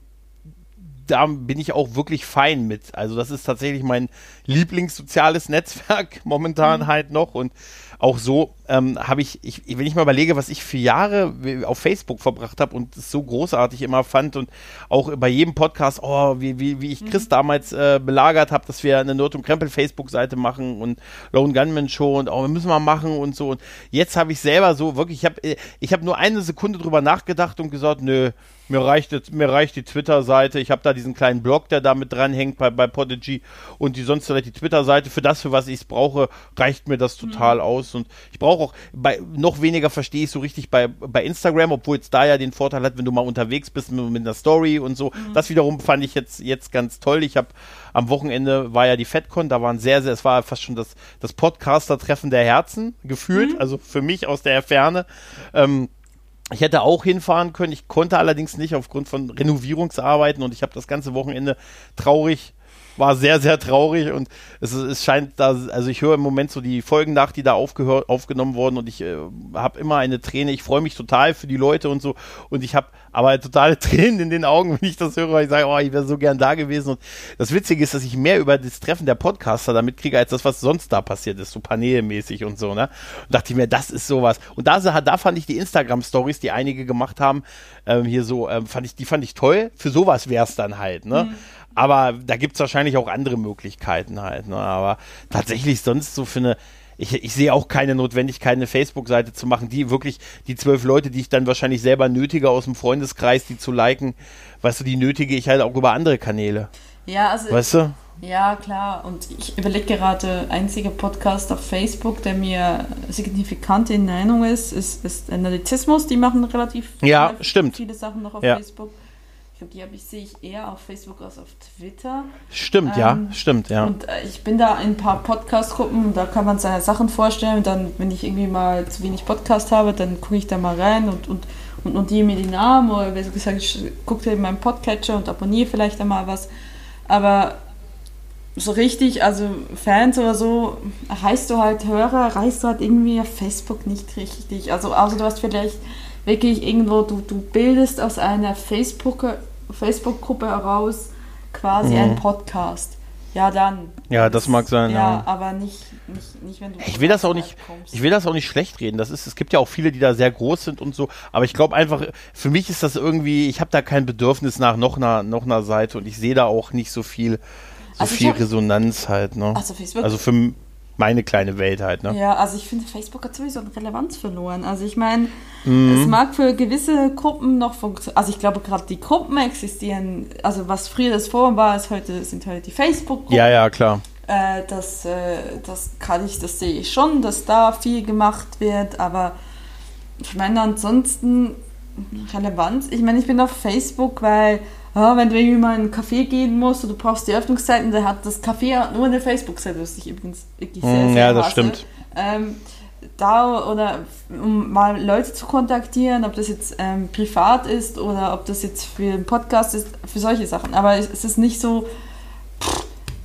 da bin ich auch wirklich fein mit. Also das ist tatsächlich mein Lieblingssoziales Netzwerk *laughs* momentan halt noch und auch so ähm, habe ich, ich, wenn ich mal überlege, was ich für Jahre auf Facebook verbracht habe und es so großartig immer fand und auch bei jedem Podcast, oh, wie, wie, wie ich Chris damals äh, belagert habe, dass wir eine Nerd und Krempel Facebook-Seite machen und Lone Gunman Show und oh, wir müssen mal machen und so. Und jetzt habe ich selber so wirklich, ich habe ich hab nur eine Sekunde drüber nachgedacht und gesagt, nö, mir reicht, jetzt, mir reicht die Twitter-Seite. Ich habe da diesen kleinen Blog, der da mit dranhängt bei, bei Podigy und die sonst vielleicht die Twitter-Seite. Für das, für was ich es brauche, reicht mir das total aus. Und ich brauche auch, bei, noch weniger verstehe ich so richtig bei, bei Instagram, obwohl es da ja den Vorteil hat, wenn du mal unterwegs bist mit, mit einer Story und so. Das wiederum fand ich jetzt, jetzt ganz toll. Ich habe am Wochenende war ja die FedCon, da waren sehr, sehr, es war fast schon das, das Podcaster-Treffen der Herzen gefühlt, also für mich aus der Ferne. Ähm, ich hätte auch hinfahren können, ich konnte allerdings nicht aufgrund von Renovierungsarbeiten und ich habe das ganze Wochenende traurig, war sehr, sehr traurig und es, es scheint da, also ich höre im Moment so die Folgen nach, die da aufgehör, aufgenommen wurden und ich äh, habe immer eine Träne, ich freue mich total für die Leute und so und ich habe aber totale *laughs* Tränen in den Augen, wenn ich das höre, weil ich sage, oh, ich wäre so gern da gewesen und das Witzige ist, dass ich mehr über das Treffen der Podcaster damit kriege, als das, was sonst da passiert ist, so paneelmäßig und so, ne? Und dachte ich mir, das ist sowas. Und da, da fand ich die Instagram-Stories, die einige gemacht haben, ähm, hier so, ähm, fand ich, die fand ich toll. Für sowas wäre es dann halt, ne? Aber da gibt es wahrscheinlich auch andere Möglichkeiten halt, ne? Aber tatsächlich sonst so für eine, ich, ich sehe auch keine Notwendigkeit, eine Facebook-Seite zu machen, die wirklich die zwölf Leute, die ich dann wahrscheinlich selber nötige aus dem Freundeskreis, die zu liken, weißt du, die nötige ich halt auch über andere Kanäle. Ja, also Weißt du? Ja, klar. Und ich überlege gerade, einziger Podcast auf Facebook, der mir signifikant in Erinnerung ist, ist, ist Analytismus. Die machen relativ Ja, viele, stimmt. viele Sachen noch auf Ja. Facebook. Ich glaube, die hab ich, sehe ich eher auf Facebook als auf Twitter. Stimmt, ja, Ähm, stimmt, ja. Und äh, ich bin da in ein paar Podcast-Gruppen da kann man seine Sachen vorstellen. Und dann, wenn ich irgendwie mal zu wenig Podcast habe, dann gucke ich da mal rein und, und, und notiere mir die Namen oder besser gesagt, ich gucke in meinen Podcatcher und abonniere vielleicht einmal was. Aber so richtig, also Fans oder so, heißt du halt Hörer, reichst du halt irgendwie auf Facebook nicht richtig. Also außer du hast vielleicht wirklich irgendwo, du, du bildest aus einer Facebook- Facebook-Gruppe heraus quasi einen Podcast. Ja, dann. Mhm. Ja, das mag sein, Ja, ja. aber nicht, nicht, nicht wenn du. Ich will das auch nicht, kommst. ich will das auch nicht schlecht reden. Das ist, es gibt ja auch viele, die da sehr groß sind und so. Aber ich glaube einfach, für mich ist das irgendwie, ich habe da kein Bedürfnis nach noch einer, noch einer Seite und ich sehe da auch nicht so viel, so Also viel hab- Resonanz halt, ne? Also Facebook- Also für meine kleine Welt halt, ne? Ja, also ich finde, Facebook hat sowieso eine Relevanz verloren. Also ich meine, Mhm. es mag für gewisse Gruppen noch funktionieren. Also ich glaube, gerade die Gruppen existieren. Also was früher das Forum war, ist heute, sind heute die Facebook-Gruppen. Ja, ja, klar. Äh, das, äh, das kann ich, das sehe ich schon, dass da viel gemacht wird, aber ich meine ansonsten Relevanz. Ich meine, ich bin auf Facebook, weil ja, wenn du irgendwie mal in einen Café gehen musst und du brauchst die Öffnungszeiten, dann hat das Café nur eine Facebook-Seite, was ich übrigens wirklich sehr, Mm, sehr ja, das hasse. stimmt. Ähm, da oder um mal Leute zu kontaktieren, ob das jetzt ähm, privat ist oder ob das jetzt für einen Podcast ist, für solche Sachen. Aber es, es ist nicht so,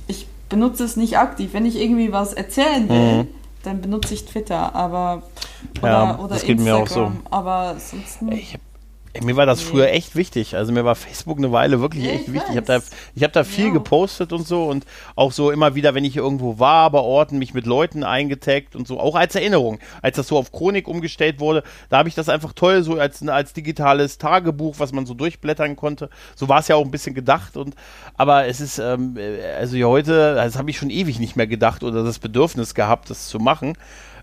ich benutze es nicht aktiv. Wenn ich irgendwie was erzählen will, Mhm. Dann benutze ich Twitter, aber oder, Ja, oder das geht mir auch so. Instagram. Aber sonst Ich, Ey, Mir war das Nee. früher echt wichtig. Also mir war Facebook eine Weile wirklich Ja, echt ich wichtig. Ich habe da, ich hab da viel Ja. gepostet und so und auch so immer wieder, wenn ich irgendwo war, bei Orten, mich mit Leuten eingetaggt und so, auch als Erinnerung. Als das so auf Chronik umgestellt wurde, da habe ich das einfach toll so als, als digitales Tagebuch, was man so durchblättern konnte. So war es ja auch ein bisschen gedacht und aber es ist, ähm, äh, also heute, das habe ich schon ewig nicht mehr gedacht oder das Bedürfnis gehabt, das zu machen.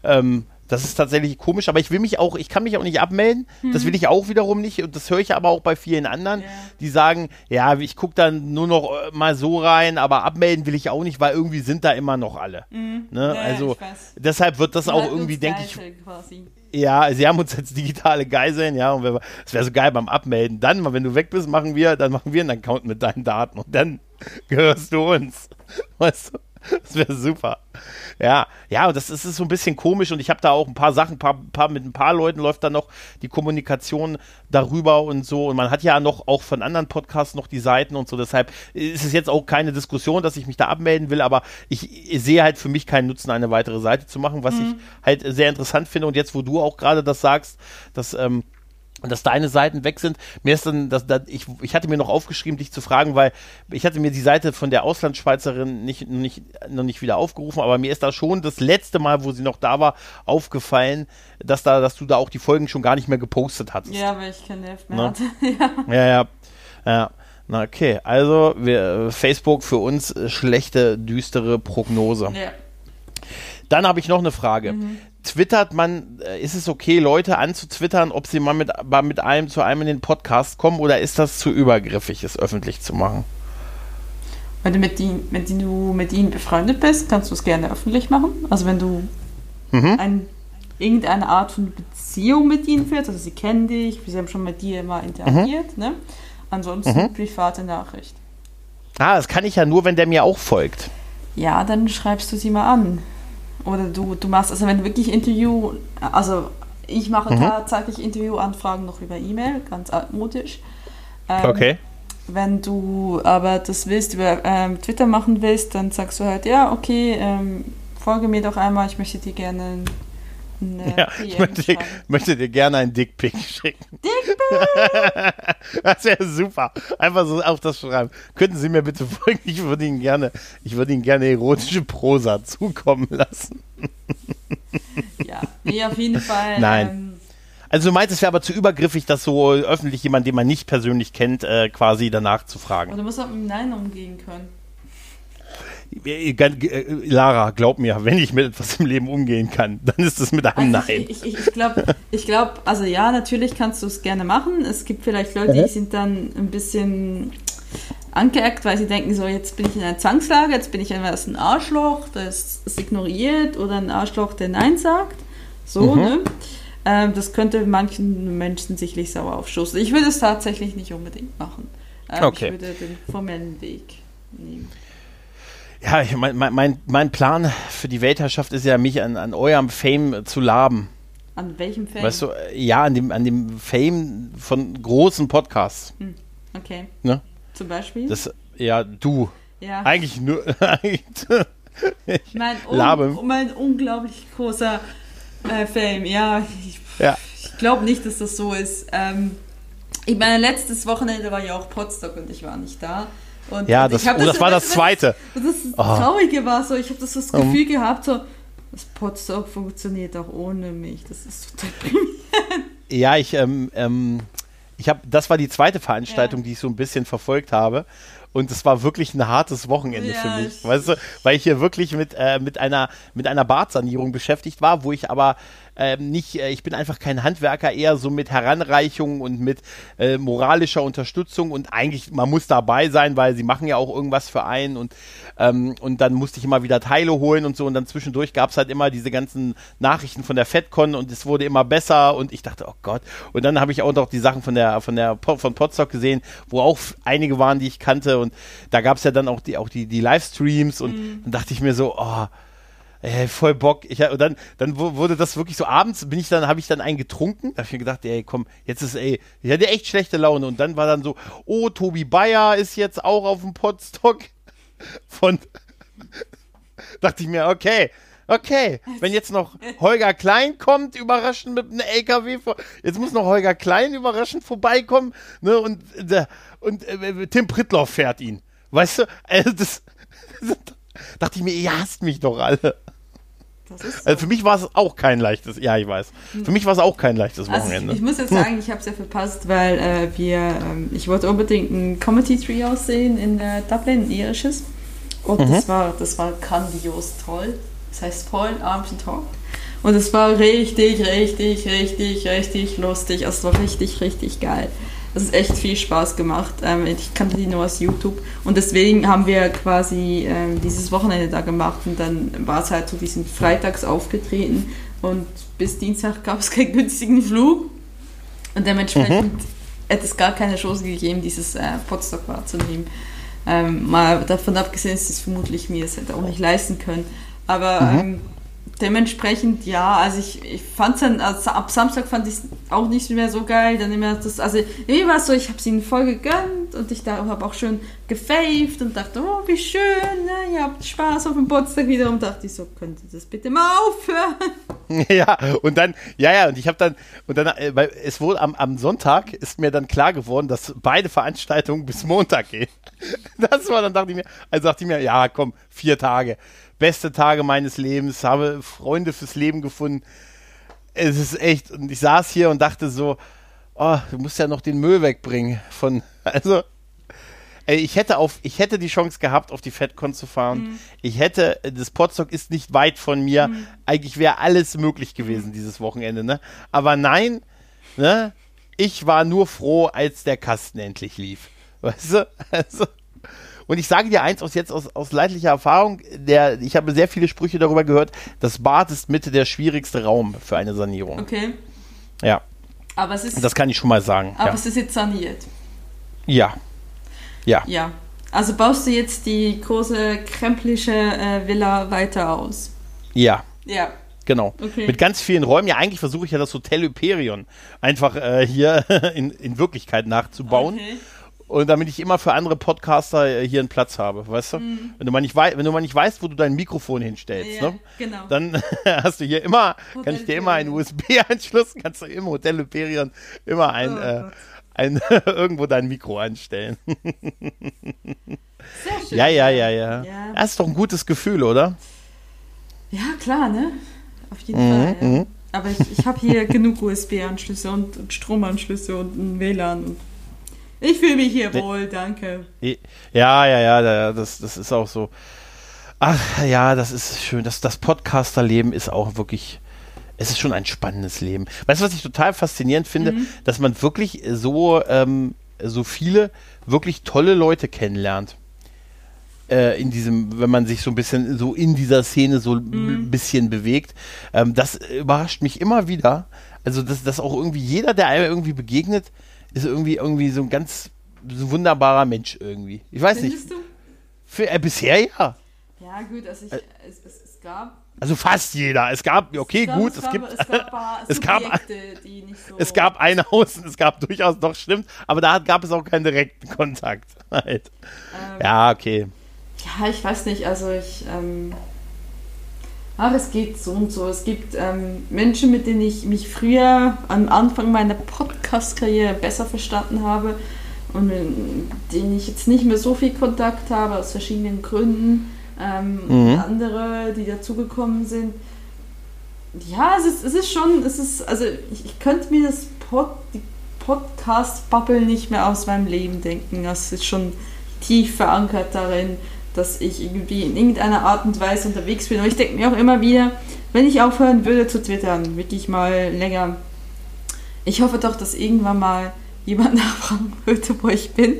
Ähm, das ist tatsächlich komisch, aber ich will mich auch, ich kann mich auch nicht abmelden. Das will ich auch wiederum nicht. Und das höre ich aber auch bei vielen anderen, Ja. die sagen, ja, ich gucke dann nur noch äh, mal so rein, aber abmelden will ich auch nicht, weil irgendwie sind da immer noch alle. Ne? Ja, also deshalb wird das auch Halt irgendwie, denke ich, Quasi. ja, sie haben uns als digitale Geiseln, ja, und es wäre so geil beim Abmelden. Dann, mal, wenn du weg bist, machen wir, dann machen wir einen Account mit deinen Daten und dann *laughs* gehörst du uns. Weißt du? *laughs* Das wäre super. Ja, ja, das ist, ist so ein bisschen komisch und ich habe da auch ein paar Sachen, paar, paar, mit ein paar Leuten läuft da noch die Kommunikation darüber und so. Und man hat ja noch auch von anderen Podcasts noch die Seiten und so. Deshalb ist es jetzt auch keine Diskussion, dass ich mich da abmelden will, aber ich, sehe halt für mich keinen Nutzen, eine weitere Seite zu machen, was ich halt sehr interessant finde. Und jetzt, wo du auch gerade das sagst, dass ähm, dass deine Seiten weg sind. Mir ist dann, dass, dass ich, ich hatte mir noch aufgeschrieben, dich zu fragen, weil ich hatte mir die Seite von der Auslandsschweizerin nicht, noch nicht, noch nicht wieder aufgerufen, aber mir ist da schon das letzte Mal, wo sie noch da war, aufgefallen, dass da, dass du da auch die Folgen schon gar nicht mehr gepostet hattest. Ja, weil ich kein Nerv mehr Ne? hatte. *laughs* ja. ja, ja. ja. Na okay, also wir, Facebook für uns äh, schlechte, düstere Prognose. ja. Dann habe ich noch eine Frage. Twittert man, äh, ist es okay, Leute anzutwittern, ob sie mal mit, mal mit einem zu einem in den Podcast kommen oder ist das zu übergriffig, es öffentlich zu machen? Wenn du mit, ihnen, wenn du mit ihnen befreundet bist, kannst du es gerne öffentlich machen. Also wenn du Mhm. ein, irgendeine Art von Beziehung mit ihnen führst, also sie kennen dich, sie haben schon mit dir mal interagiert, Mhm. ne? Ansonsten private Nachricht. Ah, das kann ich ja nur, wenn der mir auch folgt. Ja, dann schreibst du sie mal an. Oder du, du machst, also wenn du wirklich Interview, also ich mache Mhm. tatsächlich Interviewanfragen noch über E-Mail, ganz altmodisch. Ähm, Wenn du aber das willst, über ähm, Twitter machen willst, dann sagst du halt, ja, okay, ähm, folge mir doch einmal, ich möchte dir gerne eine Ja, ich möchte möchte dir gerne einen Dickpick schicken. *laughs* Dickpick! das wäre super. Einfach so auf das schreiben. Könnten Sie mir bitte folgen? Ich würde Ihnen gerne, ich würde Ihnen gerne erotische Prosa zukommen lassen. *laughs* Ja, nee, auf jeden Fall. Nein. Ähm, Also du meinst, es wäre aber zu übergriffig, das so öffentlich jemand, den man nicht persönlich kennt, äh, quasi danach zu aber fragen. du musst auch mit Nein umgehen können. Äh, äh, Lara, glaub mir, wenn ich mit etwas im Leben umgehen kann, dann ist es mit einem Also Nein. Ich, ich, ich glaube, ich glaub, also ja, natürlich kannst du es gerne machen. Es gibt vielleicht Leute, die sind dann ein bisschen angeeckt, weil sie denken so, jetzt bin ich in einer Zwangslage, jetzt bin ich entweder ein Arschloch, das es ignoriert oder ein Arschloch, der Nein sagt. So, Mhm. ne? Ähm, das könnte manchen Menschen sicherlich sauer aufstoßen. Ich würde es tatsächlich nicht unbedingt machen. Ähm, Okay. Ich würde den formellen Weg nehmen. Ja, ich, mein, mein, mein, mein Plan für die Weltherrschaft ist ja, mich an, an eurem Fame zu laben. An welchem Feld? Weißt du, ja, an dem, an dem Fame von großen Podcasts. Okay. Ne? Zum Beispiel? Das, ja, du. ja. Eigentlich nur. *laughs* Mein, Labe. un mein unglaublich großer äh, Fame. Ja, ich, ja. ich glaube nicht, dass das so ist. Ähm, ich meine, letztes Wochenende war ja auch Potsdok und ich war nicht da. Und, Ja, und das, oh, das war das zweite. Und das Oh. Traurige war so, ich habe das, das Gefühl gehabt, so, das Potsdok funktioniert auch ohne mich. Das ist total deprimierend. Ja, ich, ähm, ähm, ich habe, das war die zweite Veranstaltung, Ja. die ich so ein bisschen verfolgt habe. Und es war wirklich ein hartes Wochenende Ja, für mich. ich- Weißt du, weil ich hier wirklich mit, äh, mit einer, mit einer Badsanierung beschäftigt war, wo ich aber ähm, nicht, äh, ich bin einfach kein Handwerker, eher so mit Heranreichung und mit äh, moralischer Unterstützung. Und eigentlich, man muss dabei sein, weil sie machen ja auch irgendwas für einen. Und, ähm, und dann musste ich immer wieder Teile holen und so. Und dann zwischendurch gab es halt immer diese ganzen Nachrichten von der FedCon und es wurde immer besser. Und ich dachte, oh Gott. Und dann habe ich auch noch die Sachen von der, von der, von Podstock gesehen, wo auch einige waren, die ich kannte. Und da gab es ja dann auch die, auch die, die Livestreams. Und dann dachte ich mir so, oh, Ey, voll Bock. Ich, und dann, dann wu- wurde das wirklich so abends, bin ich dann, habe ich dann einen getrunken. Da habe ich mir gedacht, ey, komm, jetzt ist, ey, ich hatte echt schlechte Laune. Und dann war dann so, oh, Tobi Bayer ist jetzt auch auf dem Podstock. *laughs* Von, *laughs* dachte ich mir, okay, Okay, wenn jetzt noch Holger Klein kommt, überraschend mit einem LKW vor, jetzt muss noch Holger Klein überraschend vorbeikommen, ne, und, äh, und äh, Tim Prittloff fährt ihn. Weißt du, also das, *laughs* dachte ich mir, ihr hasst mich doch alle. So. Also für mich war es auch kein leichtes, ja, ich weiß. Für mich war es auch kein leichtes Also ich, Wochenende. ich muss jetzt sagen, ich habe es ja verpasst, weil äh, wir, ähm, ich wollte unbedingt ein Comedy Trio sehen in äh, Dublin, ein irisches. Und Mhm. das war, das war grandios toll. Das heißt Paul Arms and Talk. Und es war richtig, richtig, richtig, richtig lustig. Also es war richtig, richtig geil. Es ist echt viel Spaß gemacht. Ähm, ich kannte die nur aus YouTube. Und deswegen haben wir quasi ähm, dieses Wochenende da gemacht. Und dann war es halt so, die sind freitags aufgetreten. Und bis Dienstag gab es keinen günstigen Flug. Und dementsprechend hätte es gar keine Chance gegeben, dieses äh, Podstock wahrzunehmen. Ähm, mal davon abgesehen, dass es vermutlich mir es hätte auch nicht leisten können. Aber ähm, dementsprechend, ja, also ich, ich fand es dann, also ab Samstag fand ich es auch nicht mehr so geil. Dann immer das, also irgendwie war es so, ich habe es ihnen voll gegönnt und ich habe auch schön gefaved und dachte, oh, wie schön, ne? ihr habt Spaß auf dem Potsdam wieder und dachte ich so, könnt ihr das bitte mal aufhören? *laughs* Ja, und dann, ja, ja, und ich habe dann, und dann, äh, weil es wurde am, am Sonntag ist mir dann klar geworden, dass beide Veranstaltungen bis Montag gehen. *laughs* Das war dann, dachte ich mir, also dachte ich mir, ja, komm, vier Tage. Beste Tage meines Lebens, habe Freunde fürs Leben gefunden. Es ist echt, und ich saß hier und dachte so, oh, du musst ja noch den Müll wegbringen von, *laughs* also, Ey, ich hätte auf, ich hätte die Chance gehabt, auf die FedCon zu fahren. Ich hätte, das Potsdok ist nicht weit von mir. Eigentlich wäre alles möglich gewesen dieses Wochenende, ne? Aber nein, ne? Ich war nur froh, als der Kasten endlich lief. Weißt du? *laughs* Also, und ich sage dir eins aus jetzt aus, aus leidlicher Erfahrung, der, ich habe sehr viele Sprüche darüber gehört, das Bad ist Mitte der schwierigste Raum für eine Sanierung. Okay. Ja, Aber es ist, das kann ich schon mal sagen. aber Ja. es ist jetzt saniert. ja. Ja. Ja. Also baust du jetzt die große kremplische äh, Villa weiter aus? Ja. Ja. Genau. Okay. Mit ganz vielen Räumen. Ja, eigentlich versuche ich ja das Hotel Hyperion einfach äh, hier *laughs* in, in Wirklichkeit nachzubauen. Okay. Und damit ich immer für andere Podcaster äh, hier einen Platz habe, weißt du? Wenn, du mal nicht wei wenn du mal nicht weißt, wo du dein Mikrofon hinstellst, Mhm. Ja, ne? genau. dann *laughs* hast du hier immer, Hotel kann ich dir immer einen. USB-Anschluss, kannst du im Hotel Hyperion immer ein, Oh äh, ein *laughs* irgendwo dein Mikro anstellen. Sehr schön. Ja, ja, ja, ja. Ja. Das ist doch ein gutes Gefühl, oder? Ja, klar, ne? Auf jeden Mhm, Fall. Ja. Aber ich, ich habe hier *laughs* genug USB-Anschlüsse und, und Stromanschlüsse und ein WLAN. Und ich fühle mich hier Ne- wohl, danke. Ja, ja, ja, da- das, das ist auch so. Ach ja, das ist schön. Das, das Podcaster-Leben ist auch wirklich, es ist schon ein spannendes Leben. Weißt du, was ich total faszinierend finde? Dass man wirklich so, ähm, so viele wirklich tolle Leute kennenlernt. Äh, in diesem, wenn man sich so ein bisschen so in dieser Szene so ein bisschen bewegt. Ähm, das überrascht mich immer wieder. Also, dass, dass auch irgendwie jeder, der einem irgendwie begegnet, ist irgendwie irgendwie so ein ganz so ein wunderbarer Mensch irgendwie. Ich weiß nicht. Findest du? Für, äh, bisher ja. Ja, gut, also ich, es, es, es gab. Also fast jeder. Es gab, okay, es gab, gut, es, gab, gibt, es gab, ein paar *laughs* es gab- die nicht so. es gab ein Haus und es gab durchaus doch stimmt, aber da gab es auch keinen direkten Kontakt. *laughs* Halt. Ähm, Ja, okay. Ja, ich weiß nicht, also ich. Ähm, ach, es geht so und so. Es gibt ähm, Menschen, mit denen ich mich früher am Anfang meiner Podcast-Karriere besser verstanden habe und mit denen ich jetzt nicht mehr so viel Kontakt habe, aus verschiedenen Gründen. Ähm, Mhm. Andere, die dazugekommen sind. Ja, es ist, es ist schon, es ist, also ich, ich könnte mir das Pod, die Podcast-Bubble nicht mehr aus meinem Leben denken. Das ist schon tief verankert darin, dass ich irgendwie in irgendeiner Art und Weise unterwegs bin. Aber ich denke mir auch immer wieder, wenn ich aufhören würde zu twittern, wirklich mal länger, ich hoffe doch, dass irgendwann mal jemand *laughs* nachfragen würde, wo ich bin.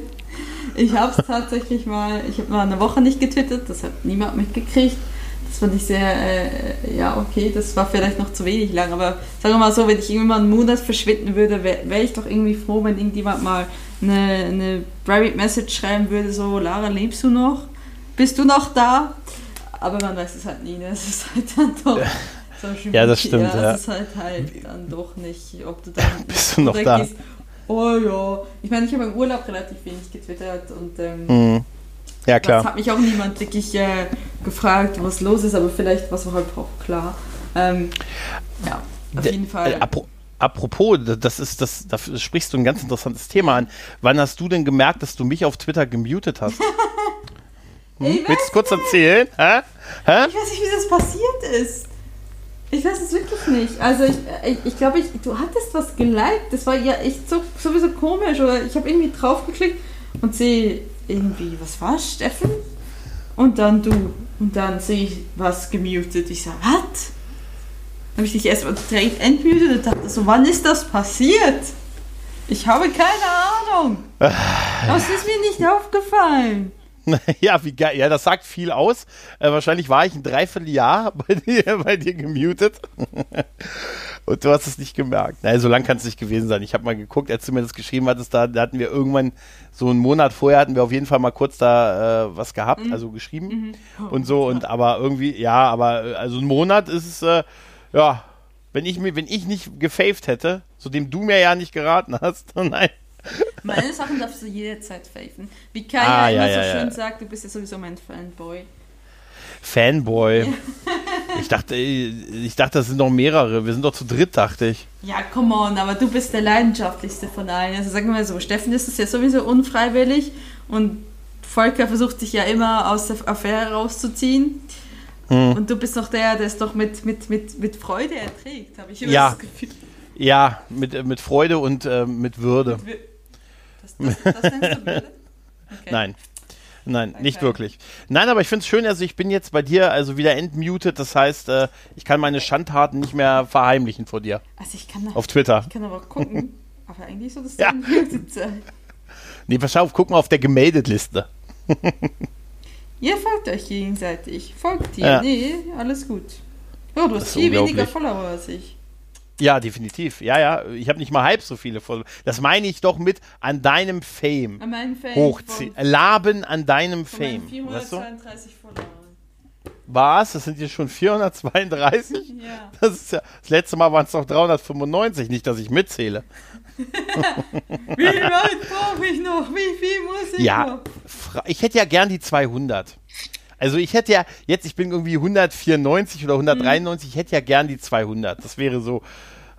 Ich habe es *laughs* tatsächlich mal, ich habe mal eine Woche nicht getwittert, das hat niemand mitgekriegt. Das fand ich sehr, äh, ja, okay, das war vielleicht noch zu wenig lang, aber sagen wir mal so, wenn ich irgendwann mal einen Monat verschwinden würde, wäre wär ich doch irgendwie froh, wenn irgendjemand mal eine, eine Private Message schreiben würde, so, Lara, lebst du noch? Bist du noch da? Aber man weiß es halt nie, ne? Es ist halt dann doch. Social Ja, das stimmt, ja. Es ist halt halt dann doch nicht, ob du *laughs* dann Bist du noch da? gehst, Oh ja. Ich meine, ich habe im Urlaub relativ wenig getwittert und ähm, Mhm. Ja, Das klar. hat mich auch niemand wirklich äh, gefragt, was los ist, aber vielleicht war es halt auch klar. Ähm, ja, auf jeden Fall. Äh, apro apropos, das ist das, da sprichst du ein ganz interessantes Thema an. Wann hast du denn gemerkt, dass du mich auf Twitter gemutet hast? *laughs* Hm? Willst du kurz erzählen? Hä? Hä? Ich weiß nicht, wie das passiert ist. Ich weiß es wirklich nicht. Also ich ich, ich glaube, ich, du hattest was geliked. Das war ja echt so, sowieso komisch. Oder ich habe irgendwie draufgeklickt und sehe irgendwie, was war Steffen? Und dann du. Und dann sehe ich was gemutet. Ich sage, was? Dann habe ich dich erstmal direkt entmutet und dachte so, wann ist das passiert? Ich habe keine Ahnung. Aber es ist mir nicht aufgefallen. *laughs* Ja, wie geil. Ja, das sagt viel aus. Äh, wahrscheinlich war ich ein Dreivierteljahr *laughs* bei dir, bei dir gemutet. *laughs* Und du hast es nicht gemerkt. Nein, so lang kann es nicht gewesen sein. Ich habe mal geguckt, als du mir das geschrieben hattest, da, da hatten wir irgendwann, so einen Monat vorher hatten wir auf jeden Fall mal kurz da äh, was gehabt, also geschrieben und so. Und aber irgendwie, ja, aber äh, also ein Monat ist es, äh, ja, wenn ich mir, wenn ich nicht gefaved hätte, zu dem du mir ja nicht geraten hast, nein. Meine Sachen darfst du jederzeit faven. Wie Kai Ah, ja immer ja, so ja, schön sagt, du bist ja sowieso mein Fanboy. Fanboy. Ich dachte, ich dachte, das sind noch mehrere. Wir sind doch zu dritt, dachte ich. Ja, come on, aber du bist der leidenschaftlichste von allen. Also sagen wir mal so, Steffen ist es ja sowieso unfreiwillig und Volker versucht sich ja immer aus der Affäre rauszuziehen. Hm. Und du bist noch der, der es doch mit, mit, mit, mit Freude erträgt, habe ich immer Ja. das Gefühl. Ja, mit, mit Freude und äh, mit Würde. Das, das, das nennst du? Okay. Nein. Nein, nicht Okay. wirklich. Nein, aber ich finde es schön, also ich bin jetzt bei dir also wieder entmutet. Das heißt, äh, ich kann meine Schandtaten nicht mehr verheimlichen vor dir. Also ich kann, Auf Twitter. ich kann aber gucken. *laughs* Aber eigentlich soll das Ja. *laughs* Nee, pass auf, guck mal auf der Gemeldet-Liste. *laughs* Ihr folgt euch gegenseitig. Folgt ihr. Ja. Nee, alles gut. Oh, du hast viel weniger. Follower als ich. Ja, definitiv. Ja, ja. Ich habe nicht mal halb so viele Follower. Das meine ich doch mit an deinem Fame. An meinen Fans Hochziehen. Laben an deinem von Fame. Weißt du? 432 Followern. Was? Das sind jetzt schon 432? Ja. Das ist ja, das letzte Mal waren es noch 395, nicht, dass ich mitzähle. *laughs* Wie weit brauche ich noch? Wie viel muss ich Ja, noch? ich hätte ja gern die 200. Also ich hätte ja, jetzt, ich bin irgendwie 194 oder 193, ich hätte ja gern die 200. Das wäre so,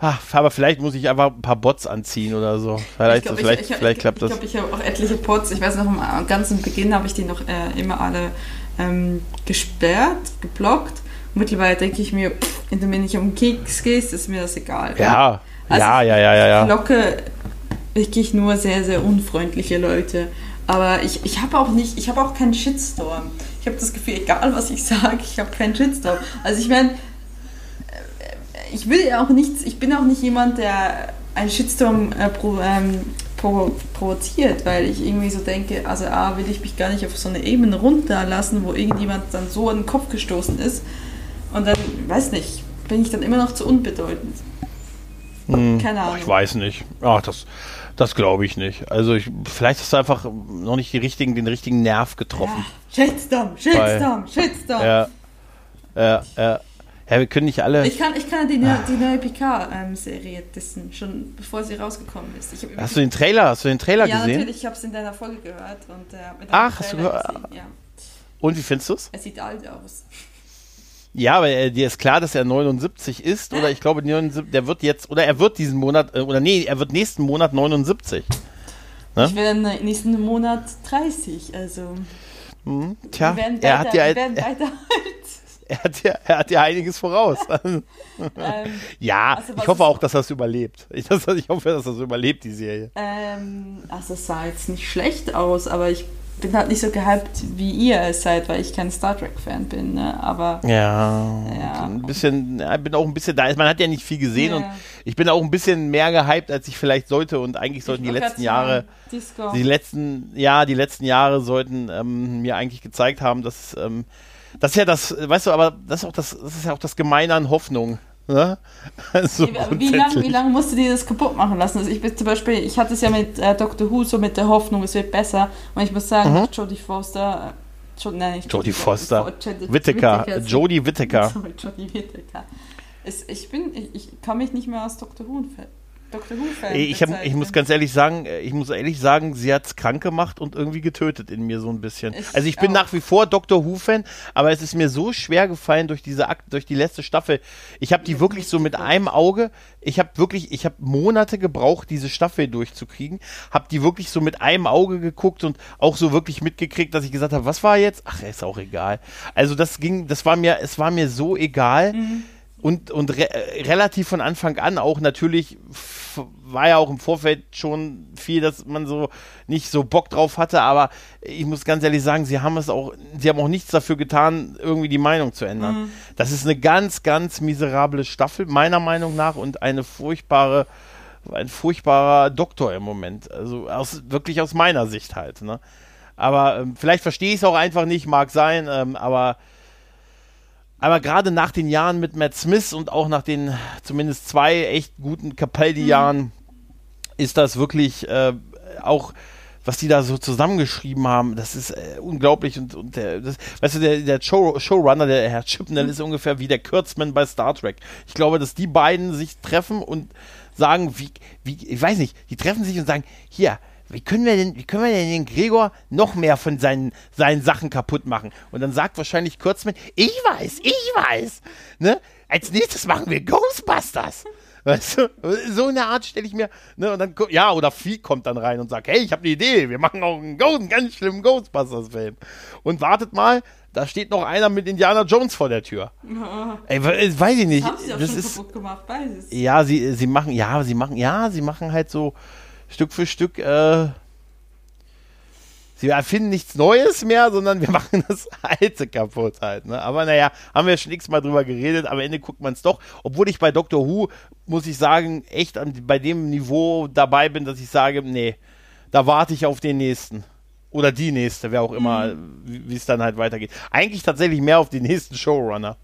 ach, aber vielleicht muss ich einfach ein paar Bots anziehen oder so. Vielleicht, Ich glaub, vielleicht, ich, ich, vielleicht ich, klappt ich das. glaube, ich habe auch etliche Pods. Ich weiß noch, am ganzen Beginn habe ich die noch äh, immer alle ähm, gesperrt, geblockt. Mittlerweile denke ich mir, pff, wenn du mir nicht um Keks gehst, ist mir das egal. Ja, Also ja, ja, ja, ja, Ich ja. locke wirklich nur sehr, sehr unfreundliche Leute. Aber ich, ich habe auch nicht, ich habe auch keinen Shitstorm. Ich habe das Gefühl, egal was ich sage, ich habe keinen Shitstorm. Also ich meine, ich will ja auch nichts, ich bin auch nicht jemand, der einen Shitstorm äh, pro, ähm, provo provoziert, weil ich irgendwie so denke, also A, will ich mich gar nicht auf so eine Ebene runterlassen, wo irgendjemand dann so an den Kopf gestoßen ist. Und dann, weiß nicht, bin ich dann immer noch zu unbedeutend. Keine Ahnung. Ich weiß nicht. Ach, das, das glaube ich nicht. Also ich, vielleicht hast du einfach noch nicht die richtigen, den richtigen Nerv getroffen. Ja, Shitstorm, Shitstorm, Shitstorm. Ja. Ja, ja. Ja, wir können nicht alle. Ich kann, ich kann die, neue- die neue PK-Serie dissen, schon bevor sie rausgekommen ist. Hast du den Trailer, hast du den Trailer ja, gesehen? natürlich, ich habe es in deiner Folge gehört. Und, äh, Ach, hast du gehört? Ja, Und wie findest du es? er sieht alt aus. Ja, aber äh, dir ist klar, dass er 79 ist, oder ich glaube, 79, der wird jetzt, oder er wird diesen Monat, äh, oder nee, er wird nächsten Monat 79. Ne? Ich werde im nächsten Monat 30, also Hm, Tja, wir werden er beide, hat ja, wir werden er, beide *laughs* er, hat ja, er hat ja einiges voraus. *laughs* ähm, ja, Also, ich hoffe auch, dass er es überlebt. Ich, das, ich hoffe, dass er es überlebt, die Serie. ähm, also es sah jetzt nicht schlecht aus, aber ich bin halt nicht so gehypt, wie ihr es seid, weil ich kein Star Trek-Fan bin, ne? aber Ja, Ja. ein bisschen, bin auch ein bisschen da. Man hat ja nicht viel gesehen Ja. und ich bin auch ein bisschen mehr gehypt, als ich vielleicht sollte und eigentlich sollten die Ich wollte letzten Jahre, Disco. die letzten, ja, die letzten Jahre sollten ähm, mir eigentlich gezeigt haben, dass, ähm, das ist ja das, weißt du, aber das ist auch das, das ist ja auch das Gemeine an Hoffnung. Ne? *laughs* Also Wie, lange wie lang musst du dir das kaputt machen lassen? Also ich bin zum Beispiel, ich hatte es ja mit äh, Dr. Who so mit der Hoffnung, es wird besser. Und ich muss sagen, Mhm. Jodie Foster, äh, Jo, nein, nicht Jodie Foster. Whittaker, Whittaker, Jodie Whittaker. Sorry, Jodie Whittaker. *laughs* Ich bin, ich, ich kann mich nicht mehr aus Dr. Who Doctor Who-Fan. Ich, hab, ich muss ganz ehrlich sagen, äh, ich muss ehrlich sagen, sie hat's krank gemacht und irgendwie getötet in mir so ein bisschen. Ich also ich bin auch. nach wie vor Doctor Who-Fan, aber es ist mir so schwer gefallen durch diese Akt, durch die letzte Staffel. Ich habe die wirklich so mit einem Auge, ich habe wirklich, ich habe Monate gebraucht, diese Staffel durchzukriegen, habe die wirklich so mit einem Auge geguckt und auch so wirklich mitgekriegt, dass ich gesagt habe, was war jetzt? Ach, ist auch egal. Also das ging, das war mir, es war mir so egal. Und, und re relativ von Anfang an auch natürlich war ja auch im Vorfeld schon viel, dass man so nicht so Bock drauf hatte, aber ich muss ganz ehrlich sagen, sie haben es auch, sie haben auch nichts dafür getan, irgendwie die Meinung zu ändern. Das ist eine ganz, ganz miserable Staffel, meiner Meinung nach, und eine furchtbare, ein furchtbarer Doktor im Moment. Also aus, wirklich aus meiner Sicht halt, ne? Aber ähm, vielleicht verstehe ich es auch einfach nicht, mag sein, ähm, aber aber gerade nach den Jahren mit Matt Smith und auch nach den zumindest zwei echt guten Capaldi-Jahren ist das wirklich äh, auch, was die da so zusammengeschrieben haben, das ist äh, unglaublich. Und, und der, das, weißt du, der, der Show, Showrunner, der Herr Chipnell, ist ungefähr wie der Kurtzman bei Star Trek. Ich glaube, dass die beiden sich treffen und sagen, wie, wie, ich weiß nicht, die treffen sich und sagen, hier, wie können wir denn, wie können wir denn den Gregor noch mehr von seinen, seinen Sachen kaputt machen? Und dann sagt wahrscheinlich Kurzmann, ich weiß, ich weiß, ne? Als nächstes machen wir Ghostbusters. Weißt du, so eine Art stelle ich mir, ne, und dann, ja, oder Vieh kommt dann rein und sagt, hey, ich habe eine Idee, wir machen auch einen, Ghost, einen ganz schlimmen Ghostbusters-Film. Und wartet mal, da steht noch einer mit Indiana Jones vor der Tür. *laughs* Ey, we- weiß ich nicht, haben sie auch das schon ist, kaputt gemacht, beides. ja, sie, sie machen, ja, sie machen, ja, sie machen halt so Stück für Stück, äh, sie erfinden nichts Neues mehr, sondern wir *laughs* machen das Alte kaputt halt, ne? Aber naja, haben wir schon x-mal drüber geredet, am Ende guckt man es doch. Obwohl ich bei Doctor Who, muss ich sagen, echt an, bei dem Niveau dabei bin, dass ich sage, nee, da warte ich auf den nächsten. Oder die nächste, wer auch immer, wie wie es dann halt weitergeht. Eigentlich tatsächlich mehr auf den nächsten Showrunner.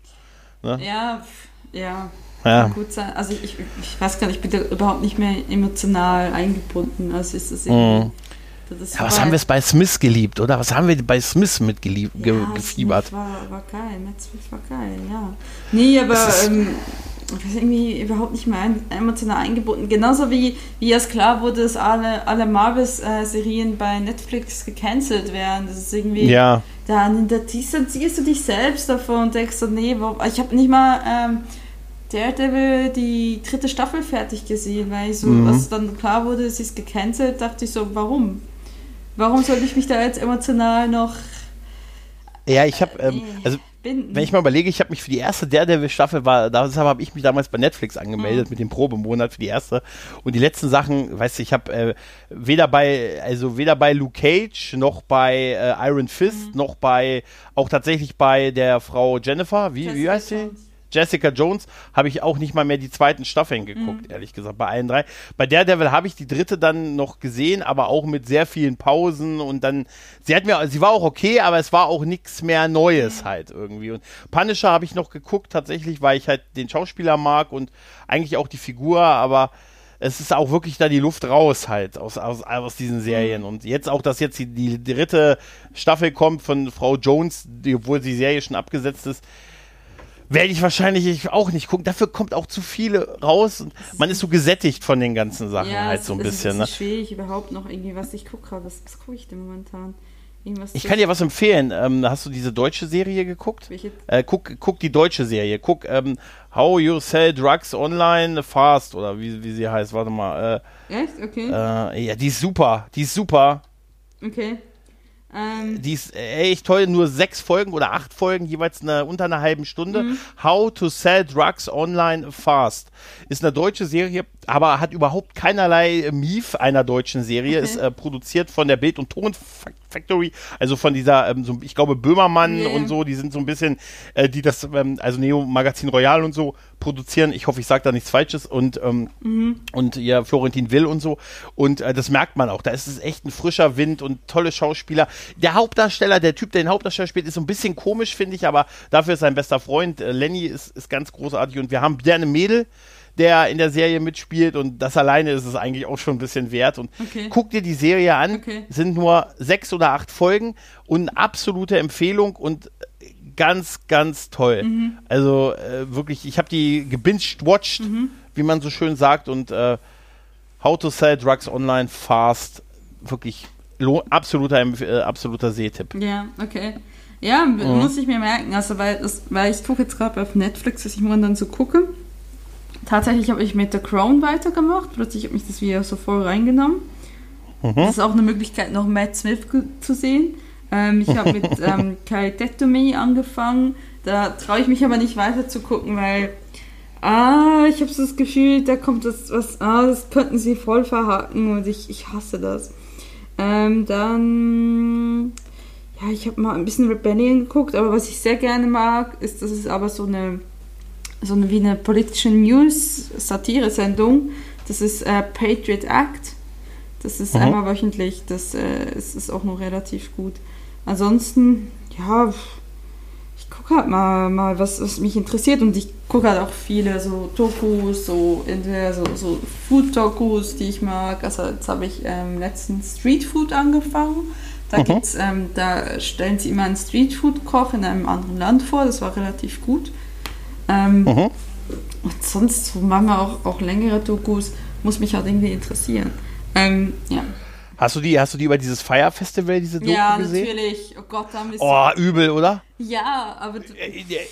Ja, pf, ja. Ja. Gut sein. Also ich, ich weiß gar nicht, ich bin da überhaupt nicht mehr emotional eingebunden. Also ist das irgendwie. Das Mhm. Ja, was haben wir es bei Smith geliebt, oder? Was haben wir bei Smith mitgeliebt, ge Ja, gefiebert? Smith War, war geil, Matt Smith war geil, ja. Nee, aber ähm, ich weiß irgendwie überhaupt nicht mehr ein, emotional eingebunden. Genauso wie, wie es klar wurde, dass alle, alle Marvel-Serien bei Netflix gecancelt werden. Das ist irgendwie. Ja, Dann da distanzierst du dich selbst davon und denkst so, nee, ich habe nicht mal ähm, Daredevil die dritte Staffel fertig gesehen, weil ich so, Mhm. als dann klar wurde, sie ist gecancelt, dachte ich so, warum? Warum sollte ich mich da jetzt emotional noch ja, ich habe, ähm, also binden? wenn ich mal überlege, ich habe mich für die erste Daredevil-Staffel, war, deshalb habe ich mich damals bei Netflix angemeldet Mhm. mit dem Probemonat für die erste. Und die letzten Sachen, weißt du, ich habe äh, weder bei, also weder bei Luke Cage noch bei äh, Iron Fist Mhm. noch bei, auch tatsächlich bei der Frau Jennifer, wie, wie heißt sie? Jones. Jessica Jones habe ich auch nicht mal mehr die zweiten Staffeln geguckt, Mhm. ehrlich gesagt, bei allen drei. Bei Daredevil habe ich die dritte dann noch gesehen, aber auch mit sehr vielen Pausen und dann, sie hat mir, sie war auch okay, aber es war auch nichts mehr Neues halt irgendwie. Und Punisher habe ich noch geguckt, tatsächlich, weil ich halt den Schauspieler mag und eigentlich auch die Figur, aber es ist auch wirklich da die Luft raus halt aus, aus, aus diesen Serien. Und jetzt auch, dass jetzt die, die dritte Staffel kommt von Frau Jones, die, obwohl die Serie schon abgesetzt ist, werde ich wahrscheinlich auch nicht gucken. Dafür kommt auch zu viele raus und man ist so gesättigt von den ganzen Sachen halt es- so ein es bisschen. ist Ne? schwierig überhaupt noch irgendwie, was ich gucke. Was, was gucke ich denn momentan? Irgendwas Ich kann dir was empfehlen. Ähm, hast du diese deutsche Serie geguckt? Welche? Äh, guck, guck die deutsche Serie. Guck ähm, How You Sell Drugs Online Fast oder wie, wie sie heißt. Warte mal. Echt? Okay. Äh, äh, ja, die ist super. Die ist super. okay. Ähm, Die ist echt toll. Nur sechs Folgen oder acht Folgen, jeweils eine, unter einer halben Stunde. Mhm. How to Sell Drugs Online Fast. Ist eine deutsche Serie, aber hat überhaupt keinerlei Mief einer deutschen Serie. Okay. Ist äh, produziert von der Bild- und Ton Fa- Factory, also von dieser, ähm, so, ich glaube, Böhmermann Ja. und so, die sind so ein bisschen, äh, die das, ähm, also Neo Magazin Royal und so produzieren. Ich hoffe, ich sage da nichts Falsches und, ähm, und ja, Florentin Will und so. Und äh, das merkt man auch. Da ist es echt ein frischer Wind und tolle Schauspieler. Der Hauptdarsteller, der Typ, der den Hauptdarsteller spielt, ist so ein bisschen komisch, finde ich, aber dafür ist sein bester Freund. Äh, Lenny ist, ist ganz großartig und wir haben Berne Mädel der in der Serie mitspielt und das alleine ist es eigentlich auch schon ein bisschen wert. Und Okay. guck dir die Serie an, Okay. Sind nur sechs oder acht Folgen und absolute Empfehlung und ganz, ganz toll. Also äh, wirklich, ich habe die gebinged-watched, wie man so schön sagt und äh, How to Sell Drugs Online Fast. Wirklich absoluter, äh, absoluter Sehtipp. Ja, okay. Ja, mhm. muss ich mir merken. Also, weil, das, weil ich gucke jetzt gerade auf Netflix, was ich momentan so gucke. Tatsächlich habe ich mit The Crown weitergemacht. Plötzlich habe ich das Video so voll reingenommen. Mhm. Das ist auch eine Möglichkeit, noch Matt Smith zu sehen. Ähm, ich habe mit *laughs* ähm, Me angefangen. Da traue ich mich aber nicht weiter zu gucken, weil ah, ich habe so das Gefühl, da kommt das was, ah, das könnten sie voll verhaken und ich, ich hasse das. Ähm, dann, ja, ich habe mal ein bisschen Rebellion geguckt, aber was ich sehr gerne mag, ist, dass es aber so eine, so eine wie eine politische News-Satire-Sendung. Das ist äh, Patriot Act. Das ist mhm. einmal wöchentlich. Das äh, ist, ist auch noch relativ gut. Ansonsten, ja, ich gucke halt mal, mal was, was mich interessiert und ich gucke halt auch viele so Dokus, so so, so Food-Dokus, die ich mag. Also jetzt habe ich ähm, letztens Street Food angefangen. Da, mhm. gibt's, ähm, da stellen sie immer einen Street Food Koch in einem anderen Land vor. Das war relativ gut. Ähm, mhm. Und sonst so manchmal auch, auch längere Dokus muss mich halt irgendwie interessieren. Ähm, ja. Hast du die, hast du die über dieses Fire Festival, diese Doku ja, gesehen? Ja, natürlich. Oh Gott, da haben wir Oh, übel, oder? Ja, aber. Äh, äh,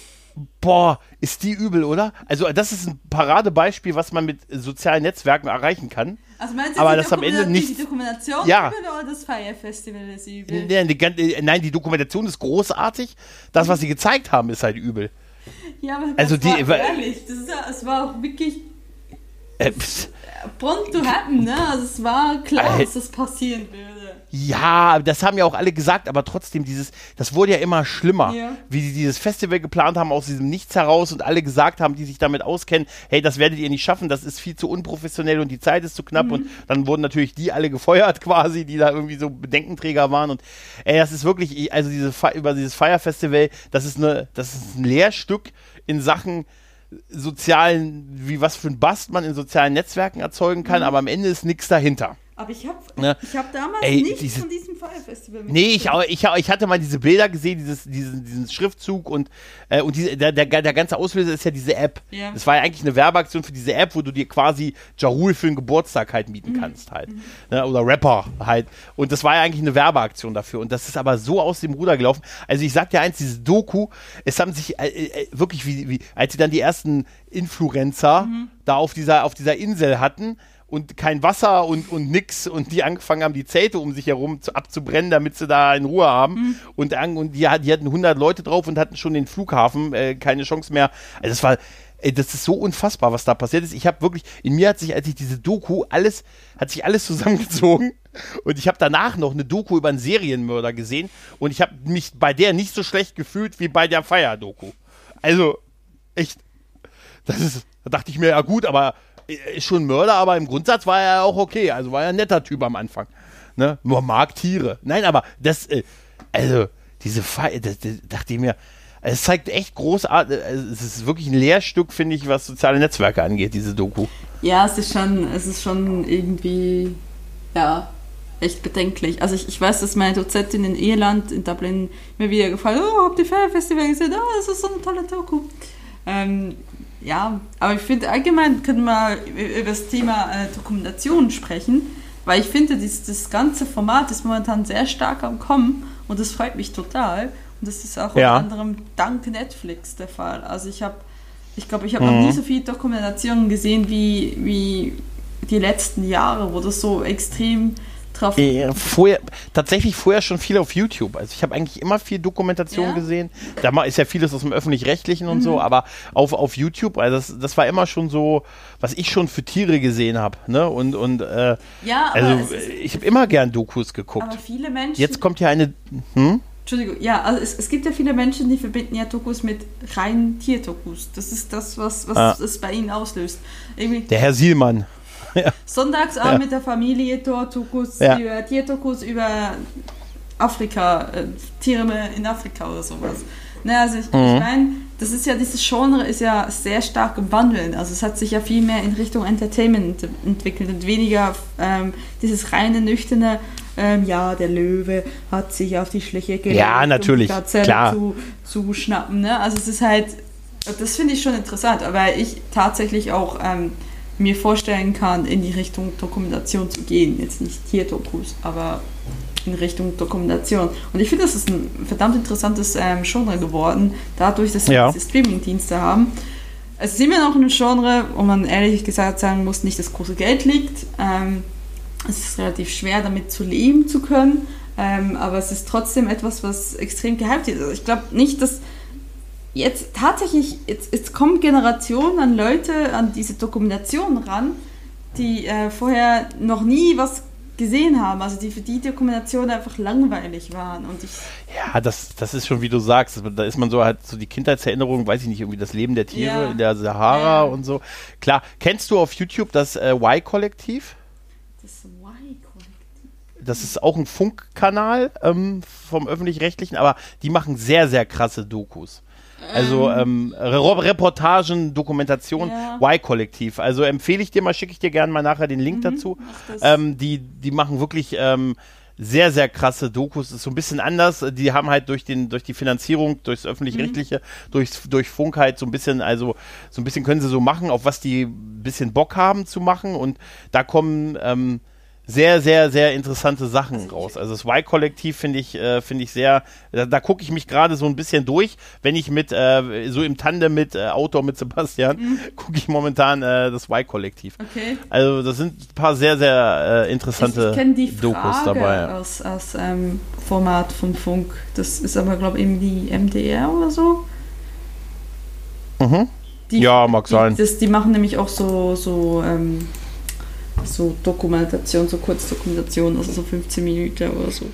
boah, ist die übel, oder? Also, das ist ein Paradebeispiel, was man mit sozialen Netzwerken erreichen kann. Also meinst du, aber das am Ende nicht. Die Dokumentation ja. übel oder das Fire Festival ist übel? Nein die, nein, die Dokumentation ist großartig. Das, was sie gezeigt haben, ist halt übel. Ja, aber also die, war ehrlich, das ist ja, es war auch wirklich. Äh, Born to happen, ne? Also es war klar, äh, dass das passieren würde. Ja, das haben ja auch alle gesagt, aber trotzdem, dieses, das wurde ja immer schlimmer, ja. wie sie dieses Festival geplant haben aus diesem Nichts heraus und alle gesagt haben, die sich damit auskennen, hey, das werdet ihr nicht schaffen, das ist viel zu unprofessionell und die Zeit ist zu knapp mhm. und dann wurden natürlich die alle gefeuert *laughs* quasi, die da irgendwie so Bedenkenträger waren und ey, das ist wirklich, also diese, über dieses Fire Festival, das ist eine, das ist ein Lehrstück in Sachen, sozialen, wie was für ein Bast man in sozialen Netzwerken erzeugen kann, mhm. aber am Ende ist nichts dahinter. Aber ich habe ne? hab damals Ey, nichts diese, von diesem Fire Festival Nee, ich, ich, ich hatte mal diese Bilder gesehen, dieses, diesen, diesen Schriftzug und, äh, und diese, der, der, der ganze Auslöser ist ja diese App. Ja. Das war ja eigentlich eine Werbeaktion für diese App, wo du dir quasi Jarul für einen Geburtstag halt mieten mhm. kannst halt. Mhm. Ne? Oder Rapper halt. Und das war ja eigentlich eine Werbeaktion dafür. Und das ist aber so aus dem Ruder gelaufen. Also ich sag dir eins, diese Doku, es haben sich äh, äh, wirklich wie, wie, als sie dann die ersten Influencer mhm. da auf dieser, auf dieser Insel hatten, und kein Wasser und, und nix und die angefangen haben, die Zelte um sich herum zu, abzubrennen, damit sie da in Ruhe haben mhm. und, und die, die hatten 100 Leute drauf und hatten schon den Flughafen, äh, keine Chance mehr. Also das war, ey, das ist so unfassbar, was da passiert ist. Ich habe wirklich, in mir hat sich, als ich diese Doku, alles, hat sich alles *laughs* zusammengezogen und ich habe danach noch eine Doku über einen Serienmörder gesehen und ich habe mich bei der nicht so schlecht gefühlt wie bei der Feier-Doku. Also, echt, das ist, da dachte ich mir, ja gut, aber ist schon ein Mörder, aber im Grundsatz war er auch okay. Also war er ein netter Typ am Anfang. Ne? Nur mag Tiere. Nein, aber das, äh, also, diese Feier, dachte ich mir, es zeigt echt großartig, es ist wirklich ein Lehrstück, finde ich, was soziale Netzwerke angeht, diese Doku. Ja, es ist schon, es ist schon irgendwie, ja, echt bedenklich. Also ich, ich weiß, dass meine Dozentin in Irland, in Dublin, mir wieder gefallen, oh, habt ihr Festival gesehen? Oh, das ist so eine tolle Doku. Ähm, ja, aber ich finde allgemein können wir über das Thema äh, Dokumentation sprechen, weil ich finde, das, das ganze Format ist momentan sehr stark am Kommen und das freut mich total. Und das ist auch ja. unter anderem dank Netflix der Fall. Also ich habe, ich glaube, ich habe mhm. noch nie so viele Dokumentationen gesehen wie, wie die letzten Jahre, wo das so extrem drauf. Äh, vorher, tatsächlich vorher schon viel auf YouTube. Also ich habe eigentlich immer viel Dokumentation ja? gesehen. Da ist ja vieles aus dem öffentlich-rechtlichen und mhm. so, aber auf, auf YouTube, also das, das war immer schon so, was ich schon für Tiere gesehen habe. Ne? Und, und äh, ja, also ich habe immer gern Dokus geguckt. Aber viele Menschen. Jetzt kommt ja eine. Hm? Entschuldigung, ja, also es, es gibt ja viele Menschen, die verbinden ja Dokus mit reinen Tierdokus. Das ist das, was, was ah. es bei ihnen auslöst. Irgendwie Der Herr Sielmann. Ja. Sonntagsabend ja. mit der Familie dort, Dokus ja. über Tierdokus über Afrika, äh, Tiere in Afrika oder sowas. Ne, also ich, mhm. ich meine, das ist ja, dieses Genre ist ja sehr stark im Wandeln. Also es hat sich ja viel mehr in Richtung Entertainment entwickelt und weniger ähm, dieses reine, nüchterne, ähm, ja, der Löwe hat sich auf die Schliche gelegt, ja, natürlich, um die klar. Zu, zu schnappen. Ne? Also es ist halt, das finde ich schon interessant, weil ich tatsächlich auch ähm, mir vorstellen kann, in die Richtung Dokumentation zu gehen. Jetzt nicht Tierdokus, aber in Richtung Dokumentation. Und ich finde, das ist ein verdammt interessantes ähm, Genre geworden, dadurch, dass wir Ja. diese Streaming-Dienste haben. Es ist immer noch ein Genre, wo man ehrlich gesagt sagen muss, nicht das große Geld liegt. Ähm, es ist relativ schwer, damit zu leben zu können. Ähm, aber es ist trotzdem etwas, was extrem gehypt ist. Also ich glaube nicht, dass jetzt tatsächlich, jetzt, jetzt kommen Generationen an Leute an diese Dokumentation ran, die äh, vorher noch nie was gesehen haben, also die für die Dokumentation einfach langweilig waren. Und ich, Ja, das, das ist schon, wie du sagst, da ist man so halt so die Kindheitserinnerung, weiß ich nicht, irgendwie das Leben der Tiere Ja. in der Sahara Ja. und so. Klar, kennst du auf YouTube das äh, Y-Kollektiv? das Y-Kollektiv. Das ist auch ein Funkkanal ähm, vom öffentlich-rechtlichen, aber die machen sehr, sehr krasse Dokus. Also ähm, Re Reportagen, Dokumentation, Ja. Y-Kollektiv. Also empfehle ich dir mal, schicke ich dir gerne mal nachher den Link dazu. das. Ähm, die, die machen wirklich ähm, sehr, sehr krasse Dokus. Ist so ein bisschen anders. Die haben halt durch den, durch die Finanzierung, durchs öffentlich-rechtliche, durchs, durch Funk halt so ein bisschen, also so ein bisschen können sie so machen, auf was die ein bisschen Bock haben zu machen. Und da kommen ähm, sehr, sehr, sehr interessante Sachen raus. Also das Y-Kollektiv finde ich, äh, finde ich sehr, da, da gucke ich mich gerade so ein bisschen durch, wenn ich mit, äh, so im Tandem mit äh, Autor, mit Sebastian, *laughs* gucke ich momentan äh, das Y-Kollektiv. Okay. Also das sind ein paar sehr, sehr äh, interessante ich ich kenne die Dokus Frage dabei. aus, aus ähm, Format von Funk. Das ist aber, glaube ich, eben die MDR oder so. Mhm. Die, Ja, mag die, sein. Das, die machen nämlich auch so, so, ähm, so Dokumentation, so Kurzdokumentation, also so 15 Minuten oder so.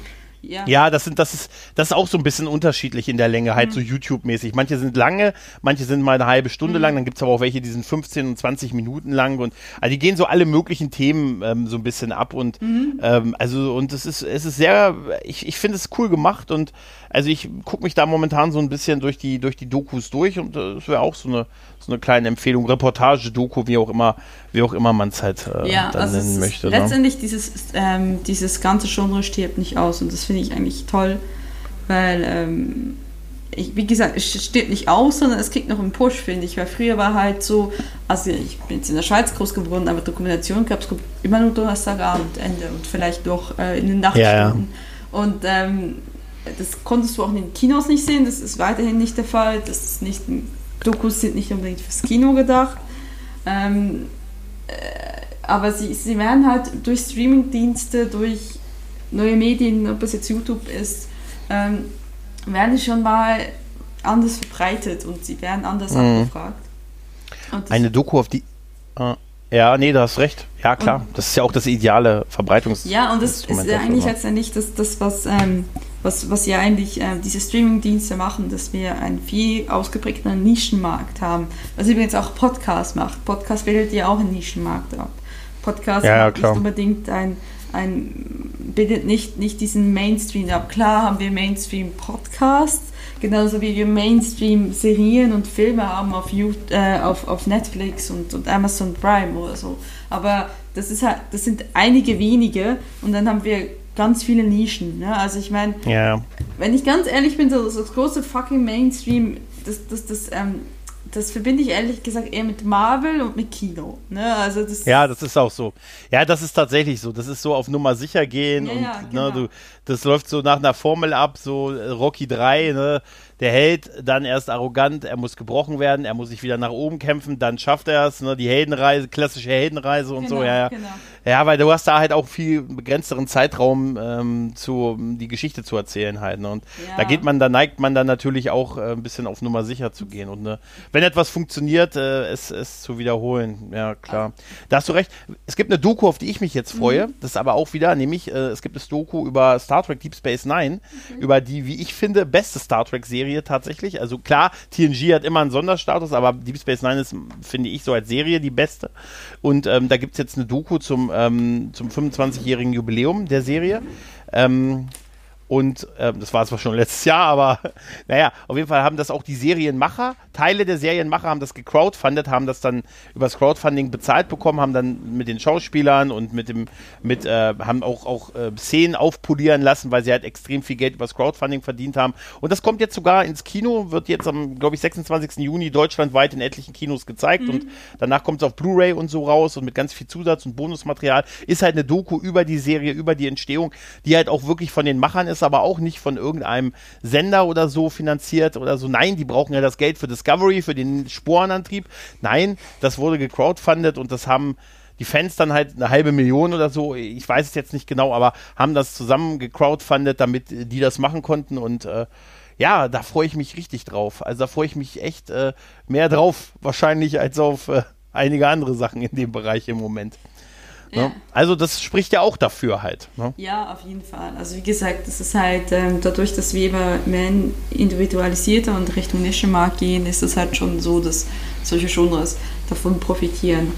Ja. Ja, das sind, das ist, das ist auch so ein bisschen unterschiedlich in der Länge, halt Mhm. so YouTube-mäßig. Manche sind lange, manche sind mal eine halbe Stunde Mhm. lang, dann gibt's aber auch welche, die sind 15 und 20 Minuten lang und also die gehen so alle möglichen Themen ähm, so ein bisschen ab und Mhm. ähm, also und es ist, es ist sehr, ich, ich finde es cool gemacht und also ich gucke mich da momentan so ein bisschen durch die, durch die Dokus durch und äh, das wäre auch so eine, so eine kleine Empfehlung, Reportage, Doku, wie auch immer, wie auch immer man es halt äh, Ja, dann also es nennen möchte. Ne? letztendlich dieses, ähm, dieses ganze Genre stirbt nicht aus und das finde ich eigentlich toll, weil, ähm, ich, wie gesagt, es stirbt nicht aus, sondern es kriegt noch einen Push, finde ich, weil früher war halt so, also ich bin jetzt in der Schweiz groß geworden, aber Dokumentation gab es immer nur Donnerstagabend, Ende und vielleicht noch äh, in den Nachtstunden. Und ähm, das konntest du auch in den Kinos nicht sehen, das ist weiterhin nicht der Fall, das ist nicht, Dokus sind nicht unbedingt fürs Kino gedacht. Ähm, aber sie, sie werden halt durch Streamingdienste, durch neue Medien, ob es jetzt YouTube ist, ähm, werden schon mal anders verbreitet und sie werden anders Mhm. abgefragt. Und Eine Doku auf die. Äh, ja, nee, du hast recht. Ja, klar. Das ist ja auch das ideale Verbreitungs. ja, und das ist Instrument ja dafür, eigentlich ne? letztendlich das, das was, ähm, was, was ja eigentlich ähm, diese Streamingdienste machen, dass wir einen viel ausgeprägten Nischenmarkt haben. Was übrigens auch Podcast macht. Podcast bildet ja auch einen Nischenmarkt ab. Podcast Ja, ja, nicht unbedingt ein, ein bildet nicht, nicht diesen Mainstream ab. Klar haben wir Mainstream-Podcasts, genauso wie wir Mainstream-Serien und Filme haben auf, You- äh, auf, auf Netflix und, und Amazon Prime oder so. Aber das, ist halt, das sind einige wenige und dann haben wir ganz viele Nischen. Ne? Also ich meine, Ja, wenn ich ganz ehrlich bin, so das große fucking Mainstream, das, das, das, ähm, das verbinde ich ehrlich gesagt eher mit Marvel und mit Kino. Ne? Also das, ja, das ist auch so. Ja, das ist tatsächlich so. Das ist so auf Nummer sicher gehen Ja, und ja, genau. ne, du, das läuft so nach einer Formel ab, so äh, Rocky 3, ne? Der Held dann erst arrogant, er muss gebrochen werden, er muss sich wieder nach oben kämpfen, dann schafft er es, ne? Die Heldenreise, klassische Heldenreise und so, Genau, ja, ja. genau. Ja, weil du hast da halt auch viel begrenzteren Zeitraum, ähm, zu, die Geschichte zu erzählen halt. Ne? Und Ja. da geht man, da neigt man dann natürlich auch äh, ein bisschen auf Nummer sicher zu gehen. Und ne, wenn etwas funktioniert, äh, es, es zu wiederholen. Ja, klar. Da hast du recht. Es gibt eine Doku, auf die ich mich jetzt freue. Das ist aber auch wieder, nämlich, äh, es gibt das Doku über Star Trek Deep Space Nine, über die, wie ich finde, beste Star Trek-Serie tatsächlich. Also klar, TNG hat immer einen Sonderstatus, aber Deep Space Nine ist, finde ich, so als Serie die beste. Und ähm, da gibt es jetzt eine Doku zum, ähm, zum 25-jährigen Jubiläum der Serie. Ähm, Und ähm, das war zwar schon letztes Jahr, aber *laughs* naja, auf jeden Fall haben das auch die Serienmacher, Teile der Serienmacher haben das gecrowdfundet, haben das dann übers Crowdfunding bezahlt bekommen, haben dann mit den Schauspielern und mit dem, mit, äh, haben auch, auch äh, Szenen aufpolieren lassen, weil sie halt extrem viel Geld übers Crowdfunding verdient haben. Und das kommt jetzt sogar ins Kino, wird jetzt am, glaube ich, 26. Juni deutschlandweit in etlichen Kinos gezeigt mhm. und danach kommt es auf Blu-ray und so raus und mit ganz viel Zusatz und Bonusmaterial. Ist halt eine Doku über die Serie, über die Entstehung, die halt auch wirklich von den Machern ist, aber auch nicht von irgendeinem Sender oder so finanziert oder so. Nein, die brauchen ja das Geld für Discovery, für den Sporenantrieb. Nein, das wurde gecrowdfundet und das haben die Fans dann halt eine halbe Million oder so, ich weiß es jetzt nicht genau, aber haben das zusammen gecrowdfundet, damit die das machen konnten und äh, ja, da freue ich mich richtig drauf. Also da freue ich mich echt äh, mehr drauf, wahrscheinlich als auf äh, einige andere Sachen in dem Bereich im Moment. Ne? Ja. Also das spricht ja auch dafür halt. Ne? Ja, auf jeden Fall. Also wie gesagt, das ist halt ähm, dadurch, dass wir immer mehr individualisierter und Richtung Nischenmarkt gehen, ist es halt schon so, dass solche Genres davon profitieren.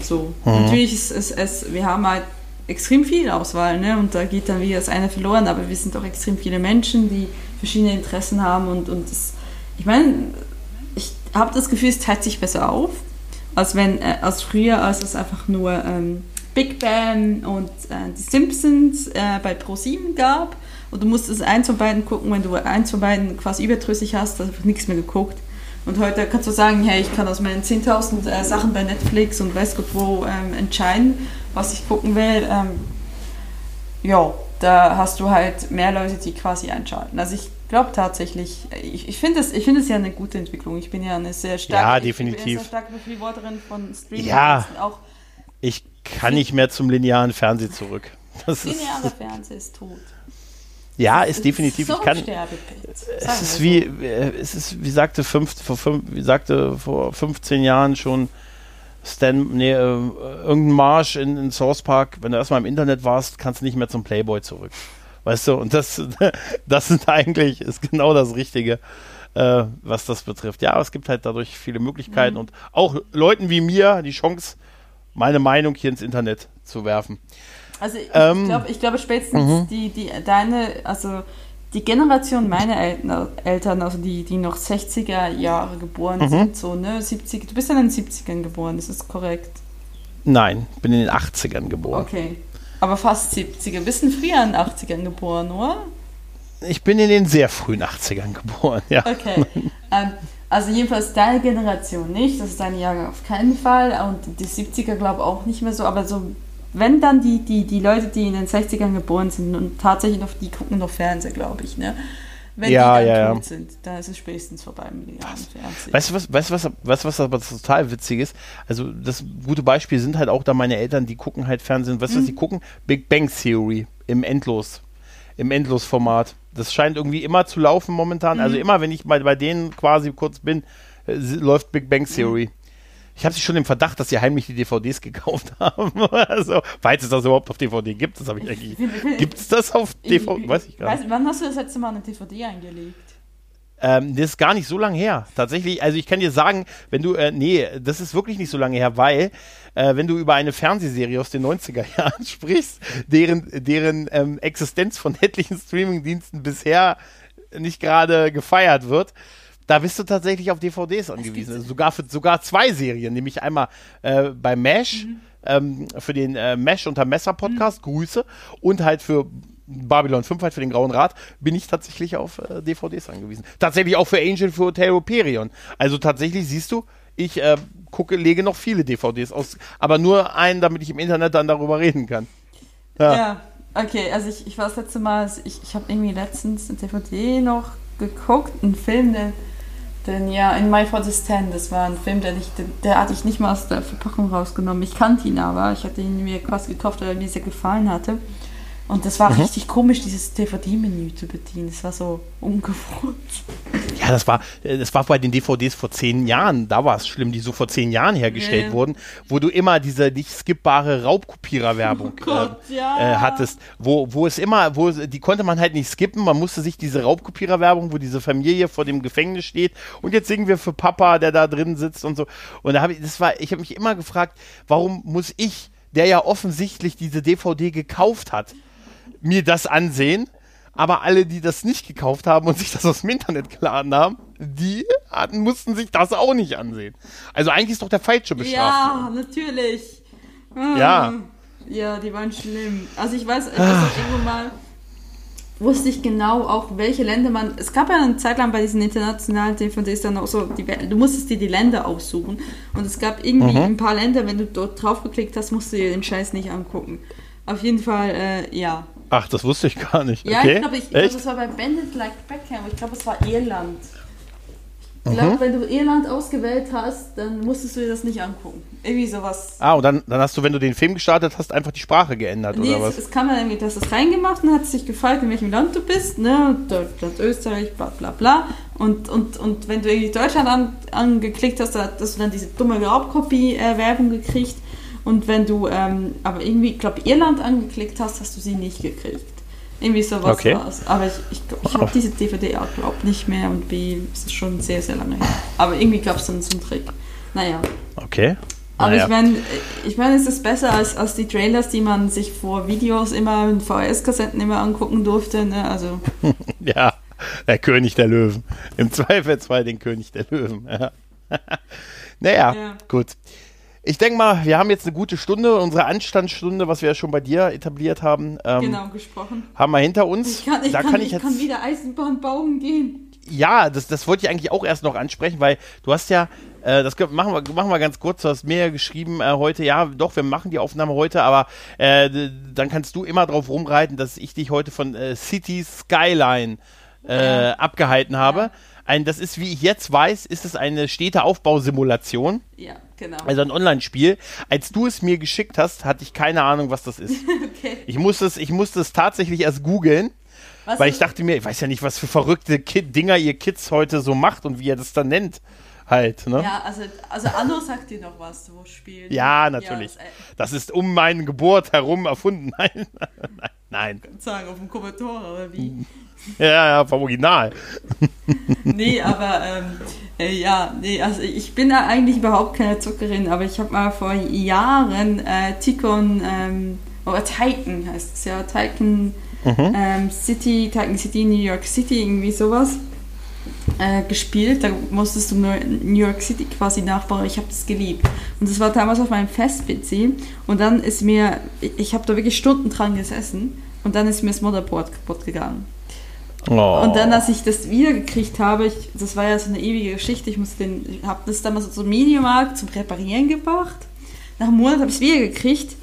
So. Mhm. Natürlich ist es, es, wir haben halt extrem viel Auswahl, ne? Und da geht dann wieder das eine verloren, aber wir sind auch extrem viele Menschen, die verschiedene Interessen haben und, und das, ich meine, ich habe das Gefühl, es teilt sich besser auf, als wenn, äh, als früher, als es einfach nur ähm, Big Bang und äh, die Simpsons äh, bei Pro7 gab. Und du musstest eins von beiden gucken, wenn du eins von beiden quasi überdrüssig hast, hast du nichts mehr geguckt. Und heute kannst du sagen, hey, ich kann aus meinen 10.000 äh, Sachen bei Netflix und weiß Gott wo ähm, entscheiden, was ich gucken will. Ähm, ja, da hast du halt mehr Leute, die quasi einschalten. Also ich glaube tatsächlich, ich, ich finde es find ja eine gute Entwicklung. Ich bin ja eine sehr starke, ja, definitiv. Ich bin sehr starke Befürworterin von Streaming. Ja, auch ich kann nicht mehr zum linearen Fernsehen zurück. Das Lineare Fernsehen ist tot. Ja, ist definitiv. So ich kann. Es ist wie, äh, es ist, wie sagte, fünf, vor, fünf, wie sagte vor 15 Jahren schon Stan, nee, äh, irgendein Marsch in, in Source Park, wenn du erstmal im Internet warst, kannst du nicht mehr zum Playboy zurück. Weißt du, und das, *laughs* das sind eigentlich, ist genau das Richtige, äh, was das betrifft. Ja, es gibt halt dadurch viele Möglichkeiten mhm. und auch Leuten wie mir die Chance, meine Meinung hier ins Internet zu werfen. Also ich, ähm, glaube, ich glaube spätestens mhm. die, die, deine, also die Generation meiner Eltern, also die, die noch 60er Jahre geboren mhm. sind, so, ne, 70, du bist in den 70ern geboren, ist das korrekt? Nein, bin in den 80ern geboren. Okay, aber fast 70er, bisschen früher in den 80ern geboren, oder? Ich bin in den sehr frühen 80ern geboren, ja. Okay, ähm, also jedenfalls deine Generation nicht, das ist deine Jahrgang auf keinen Fall und die 70er glaube ich auch nicht mehr so, aber so wenn dann die, die, die Leute, die in den 60ern geboren sind und tatsächlich noch, die gucken noch Fernsehen, glaube ich, ne? Wenn ja, die dann ja, tot ja. sind, dann ist es spätestens vorbei mit dem Fernsehen. Weißt du, was, weißt, was, weißt, was aber total witzig ist? Also, das gute Beispiel sind halt auch da meine Eltern, die gucken halt Fernsehen. Weißt du, mhm. was die gucken? Big Bang Theory im Endlos, im Endlosformat. Das scheint irgendwie immer zu laufen momentan. Also mhm. Also immer, wenn ich bei, bei denen quasi kurz bin, äh, läuft Big Bang Theory. Mhm. Ich habe sie schon im Verdacht, dass sie heimlich die DVDs gekauft *laughs* haben. also, falls es das überhaupt auf DVD gibt, das habe ich *laughs* eigentlich. Gibt es das auf DVD? Weiß ich gar nicht. wann hast du das letzte Mal eine DVD eingelegt? Ähm, das ist gar nicht so lange her. Tatsächlich, also ich kann dir sagen, wenn du, äh, nee, das ist wirklich nicht so lange her, weil, äh, wenn du über eine Fernsehserie aus den 90er *laughs* Jahren sprichst, deren, deren ähm, Existenz von etlichen Streamingdiensten bisher nicht gerade gefeiert wird, da bist du tatsächlich auf DVDs angewiesen. Also sogar für sogar zwei Serien, nämlich einmal äh, bei Mesh. Mhm. Ähm, für den äh, Mesh unter Messer Podcast, mhm. Grüße, und halt für Babylon 5 halt für den Grauen Rat, bin ich tatsächlich auf äh, DVDs angewiesen. Tatsächlich auch für Angel für Hotel Operion. Also tatsächlich siehst du, ich äh, gucke, lege noch viele DVDs aus, aber nur einen, damit ich im Internet dann darüber reden kann. Ja, ja okay, also ich, ich war das letzte Mal, ich, ich habe irgendwie letztens eine DVD noch geguckt, einen Film, der denn ja, in My for the Stand, das war ein Film, der, nicht, der hatte ich nicht mal aus der Verpackung rausgenommen. Ich kannte ihn aber, ich hatte ihn mir quasi gekauft, weil er mir sehr gefallen hatte. Und das war mhm. richtig komisch, dieses DVD-Menü zu bedienen. Das war so ungewohnt. Ja, das war, äh, das war bei den DVDs vor zehn Jahren. Da war es schlimm, die so vor zehn Jahren hergestellt ja. wurden, wo du immer diese nicht skippbare Raubkopierer-Werbung oh äh, ja. äh, hattest, wo, wo es immer, wo die konnte man halt nicht skippen. Man musste sich diese Raubkopierer-Werbung, wo diese Familie vor dem Gefängnis steht und jetzt singen wir für Papa, der da drin sitzt und so. Und da habe ich, das war, ich habe mich immer gefragt, warum muss ich, der ja offensichtlich diese DVD gekauft hat, mir das ansehen, aber alle, die das nicht gekauft haben und sich das aus dem Internet geladen haben, die hatten, mussten sich das auch nicht ansehen. Also eigentlich ist doch der Falsche bestraft. Ja, natürlich. Ah. Ja. Ja, die waren schlimm. Also ich weiß, ich weiß irgendwo mal wusste ich genau auch, welche Länder man. Es gab ja eine Zeit lang bei diesen internationalen DVDs dann auch so, die, du musstest dir die Länder aussuchen. Und es gab irgendwie Mhm. ein paar Länder, wenn du dort drauf geklickt hast, musst du dir den Scheiß nicht angucken. Auf jeden Fall, äh, ja. Ach, das wusste ich gar nicht. Ja, okay. ich glaube, ich, ich glaub, das war bei Bandit Like Beckham, ich glaube, es war Irland. Ich Mhm. glaube, wenn du Irland ausgewählt hast, dann musstest du dir das nicht angucken. Irgendwie sowas. Ah, und dann, dann hast du, wenn du den Film gestartet hast, einfach die Sprache geändert, Nee, oder es, was? es kam dann irgendwie, du hast das reingemacht und hat sich gefragt, in welchem Land du bist, ne? Deutschland, Österreich, bla bla bla. Und, und, und wenn du irgendwie Deutschland an, angeklickt hast, dann hast du dann diese dumme Raubkopie-Werbung gekriegt. Und wenn du ähm, aber irgendwie, ich glaube, Irland angeklickt hast, hast du sie nicht gekriegt. Irgendwie sowas Okay. war's. Aber ich, ich, glaub, ich habe diese DVD auch, glaub nicht mehr und B, es ist schon sehr, sehr lange her. Aber irgendwie gab es dann so einen Trick. Naja. Okay. Aber Naja. ich meine, ich mein, es ist besser als, als die Trailers, die man sich vor Videos immer in VHS-Kassetten immer angucken durfte. Ne? Also, *laughs* Ja, der König der Löwen. Im Zweifelsfall den König der Löwen. Ja. *laughs* naja, Ja. gut. Ich denke mal, wir haben jetzt eine gute Stunde, unsere Anstandsstunde, was wir ja schon bei dir etabliert haben, ähm, genau gesprochen. haben wir hinter uns. Ich kann, ich, da kann, kann ich ich jetzt, kann wieder Eisenbahn bauen gehen. ja, das, das wollte ich eigentlich auch erst noch ansprechen, weil du hast ja, äh, das machen wir, machen wir ganz kurz, du hast mir ja geschrieben äh, heute, ja, doch, wir machen die Aufnahme heute, aber äh, dann kannst du immer drauf rumreiten, dass ich dich heute von äh, City Skyline äh, Ja. abgehalten habe. Ja. Ein, das ist, wie ich jetzt weiß, ist es eine Städteaufbausimulation, Ja, genau. also ein Online-Spiel. Als du es mir geschickt hast, hatte ich keine Ahnung, was das ist. *laughs* okay. Ich musste es, ich musste es tatsächlich erst googeln. Was Weil ich dachte mir, ich weiß ja nicht, was für verrückte Kid Dinger ihr Kids heute so macht und wie ihr das dann nennt. Halt, ne? Ja, also, also Anno sagt dir noch was, wo spielen. Ja, natürlich. Ja, das, Das ist um meine Geburt herum erfunden. *laughs* Nein. Nein. äh, sagen auf dem Commodore oder wie? Ja, ja, vom Original. *laughs* nee, aber ähm, äh, ja, nee, also ich bin da eigentlich überhaupt keine Zuckerin, aber ich habe mal vor Jahren äh, Ticon, ähm, oder Titan heißt es ja, Titan ähm, City, Titan City, New York City, irgendwie sowas äh, gespielt. Da musstest du nur New York City quasi nachbauen. Ich habe das geliebt. Und das war damals auf meinem Fest-PC. Und dann ist mir, ich, ich habe da wirklich Stunden dran gesessen. Und dann ist mir das Motherboard kaputt gegangen. Oh. Und dann, als ich das wiedergekriegt habe, ich, das war ja so eine ewige Geschichte, ich musste den, ich habe das damals zum Mediamarkt zum Reparieren gebracht. Nach einem Monat habe ich es wiedergekriegt.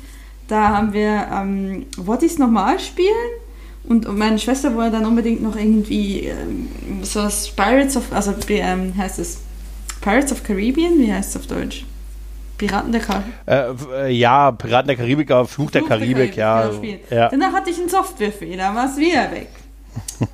Da haben wir, ähm, wollte ich es nochmal spielen? Und, meine Schwester wollte dann unbedingt noch irgendwie ähm, so das Pirates of, also ähm, heißt es? Pirates of Caribbean? Wie heißt es auf Deutsch? Piraten der Karibik. äh, äh, ja, Piraten der Karibik, aber Fluch der Karibik, ja. genau, so. spielen. ja. Danach hatte ich einen Softwarefehler, war es wieder weg.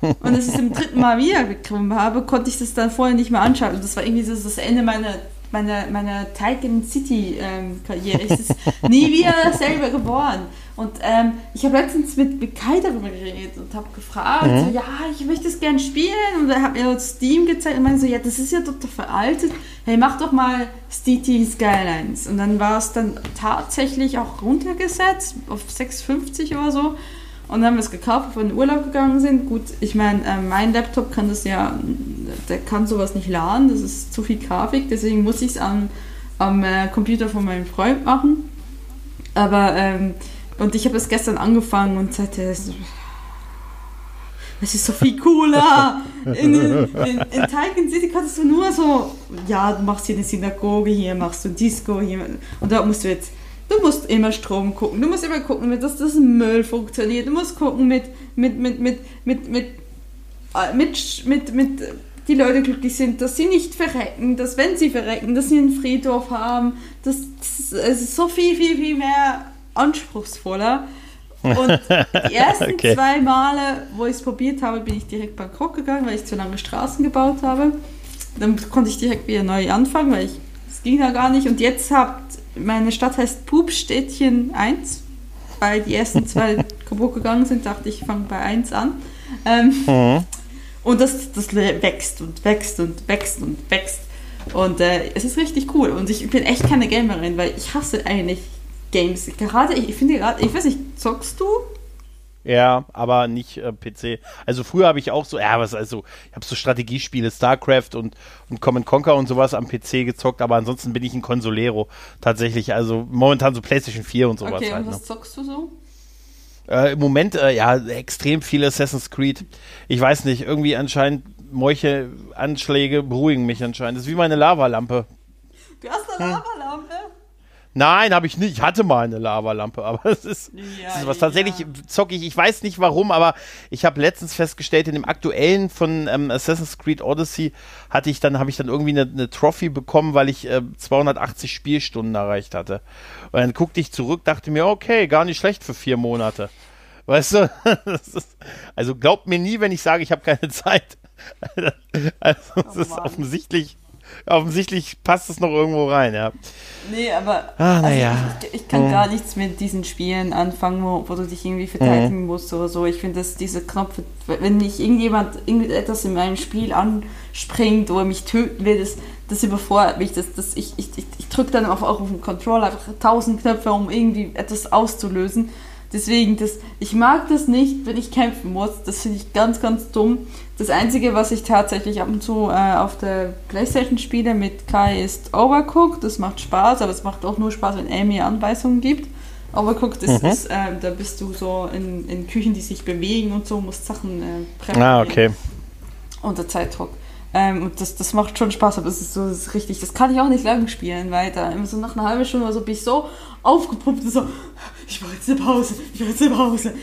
*laughs* Und als ich es im dritten Mal wieder bekommen habe, konnte ich das dann vorher nicht mehr anschauen. Und das war irgendwie so das Ende meiner, meiner, meiner Titan City ähm, Karriere. Es ist nie wieder dasselbe geworden. Und ähm, ich habe letztens mit, mit Kai darüber geredet und habe gefragt, so, ja, ich möchte es gerne spielen. Und er hat mir Steam gezeigt und meinte so, ja, das ist ja total veraltet. Hey, mach doch mal City Skylines. Und dann war es dann tatsächlich auch runtergesetzt auf 6,50 oder so. Und dann haben wir es gekauft, bevor wir in den Urlaub gegangen sind. Gut, ich meine, äh, mein Laptop kann das ja, der kann sowas nicht laden, das ist zu viel Grafik, deswegen muss ich es am, am äh, Computer von meinem Freund machen. Aber, ähm, und ich habe es gestern angefangen und sagte, es es ist so viel cooler. *laughs* In, in, in Titan City kannst du nur so, ja, du machst hier eine Synagoge, hier machst du Disco, hier. Und da musst du jetzt, du musst immer Strom gucken, du musst immer gucken, dass das Müll funktioniert, du musst gucken mit, mit, mit, mit, mit, mit, äh, mit, mit, mit, die Leute glücklich sind, dass sie nicht verrecken, dass wenn sie verrecken, dass sie einen Friedhof haben. Das, das es ist so viel, viel, viel mehr anspruchsvoller. Und die *laughs* ersten Okay. zwei Male, wo ich es probiert habe, bin ich direkt bankrott gegangen, weil ich zu lange Straßen gebaut habe. Dann konnte ich direkt wieder neu anfangen, weil ich es ging ja gar nicht. Und jetzt habt meine Stadt heißt Pupstädtchen 1, weil die ersten zwei *laughs* kaputt gegangen sind, dachte ich, ich fange bei 1 an. Ähm, Mhm. und das, das wächst und wächst und wächst und wächst. Und äh, es ist richtig cool. Und ich bin echt keine Gamerin, weil ich hasse eigentlich Games. Gerade, ich finde gerade, ich weiß nicht, zockst du? Ja, aber nicht äh, PC. Also früher habe ich auch so, ja, was also, ich habe so Strategiespiele, StarCraft und, und Command Conquer und sowas am PC gezockt, aber ansonsten bin ich ein Consolero tatsächlich. Also momentan so PlayStation 4 und sowas Okay, halt. und Ne? was zockst du so? Äh, Im Moment, äh, ja, extrem viel Assassin's Creed. Ich weiß nicht, irgendwie anscheinend Molche Anschläge beruhigen mich anscheinend. Das ist wie meine Lavalampe. Du hast eine Lavalampe? Nein, habe ich nicht. Ich hatte mal eine Lavalampe, aber es ist, Ja, es ist was ja. tatsächlich zocke ich. Ich weiß nicht warum, aber ich habe letztens festgestellt, in dem aktuellen von ähm, Assassin's Creed Odyssey hatte ich dann habe ich dann irgendwie eine, eine Trophy bekommen, weil ich äh, 280 Spielstunden erreicht hatte. Und dann guckte ich zurück, dachte mir, okay, gar nicht schlecht für vier Monate. Weißt du? *laughs* Das ist, also glaubt mir nie, wenn ich sage, ich habe keine *laughs* Zeit. Also es ist Mann. offensichtlich, offensichtlich passt es noch irgendwo rein, ja. Nee, aber na also ja. ich, ich kann gar nichts mit diesen Spielen anfangen, wo, wo du dich irgendwie verteidigen musst oder so. Ich finde, dass diese Knöpfe, wenn nicht irgendjemand irgendetwas in meinem Spiel anspringt oder mich töten will, das, das überfordert mich. Das, das, ich ich, ich, ich drücke dann auf, auch auf den Controller einfach tausend Knöpfe, um irgendwie etwas auszulösen. Deswegen, das, ich mag das nicht, wenn ich kämpfen muss. Das finde ich ganz, ganz dumm. Das Einzige, was ich tatsächlich ab und zu äh, auf der Playstation spiele mit Kai, ist Overcooked. Das macht Spaß, aber es macht auch nur Spaß, wenn mir Anweisungen gibt. Overcooked ist, Mhm. ist äh, da bist du so in, in Küchen, die sich bewegen und so, musst Sachen äh, präparieren Ah, okay. unter Zeitdruck. Ähm, und das, das macht schon Spaß, aber es ist so das ist richtig. Das kann ich auch nicht lange spielen, weil da immer so nach einer halben Stunde oder so bin ich so aufgepumpt und so, ich brauche jetzt eine Pause, ich brauche jetzt eine Pause.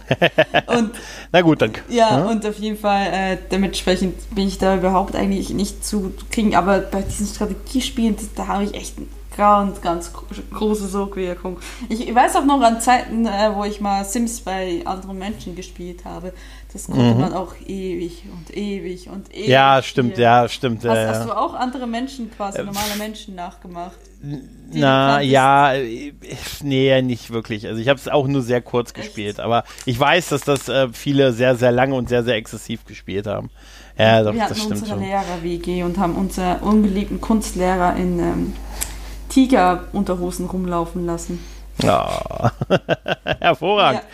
*laughs* und Na gut, dann. ja, und auf jeden Fall, äh, dementsprechend bin ich da überhaupt eigentlich nicht zu kriegen. Aber bei diesen Strategiespielen, das, da habe ich echt eine ganz, ganz gro- große Sogwirkung. Ich, ich weiß auch noch an Zeiten, äh, wo ich mal Sims bei anderen Menschen gespielt habe. Das konnte man auch ewig und ewig und ewig. Mhm. Ja, stimmt, spielen. ja, stimmt. Hast, ja, hast ja. du auch andere Menschen, quasi normale Menschen nachgemacht? Na, ja, äh, nee, nicht wirklich. Also ich habe es auch nur sehr kurz gespielt, aber ich weiß, dass das äh, viele sehr, sehr lange und sehr, sehr exzessiv gespielt haben. Ja, doch, Wir das hatten unsere schon. Lehrer-WG und haben unseren unbeliebten Kunstlehrer in ähm, Tiger-Unterhosen rumlaufen lassen. Ja. *laughs* Hervorragend.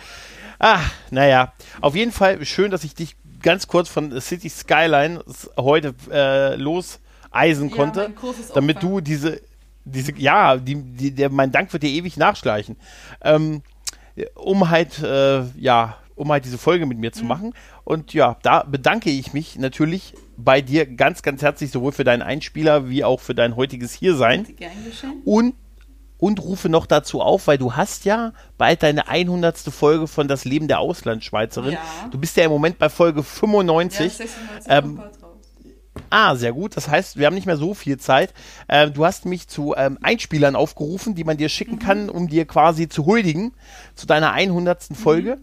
Ah, naja. Auf jeden Fall schön, dass ich dich ganz kurz von City Skyline heute äh, loseisen Ja, konnte, damit du diese, diese, ja, die, die, der, mein Dank wird dir ewig nachschleichen. Ähm, um halt, äh, ja, um halt diese Folge mit mir zu Mhm. machen. Und ja, da bedanke ich mich natürlich bei dir ganz, ganz herzlich, sowohl für deinen Einspieler wie auch für dein heutiges Hiersein. Und, und rufe noch dazu auf, weil du hast ja bald deine 100. Folge von Das Leben der Auslandschweizerin. Ja. Du bist ja im Moment bei Folge 95. Ja, 96 Ähm. Ah, sehr gut. Das heißt, wir haben nicht mehr so viel Zeit. Ähm, du hast mich zu ähm, Einspielern aufgerufen, die man dir schicken Mhm. kann, um dir quasi zu huldigen zu deiner 100. Folge. Mhm.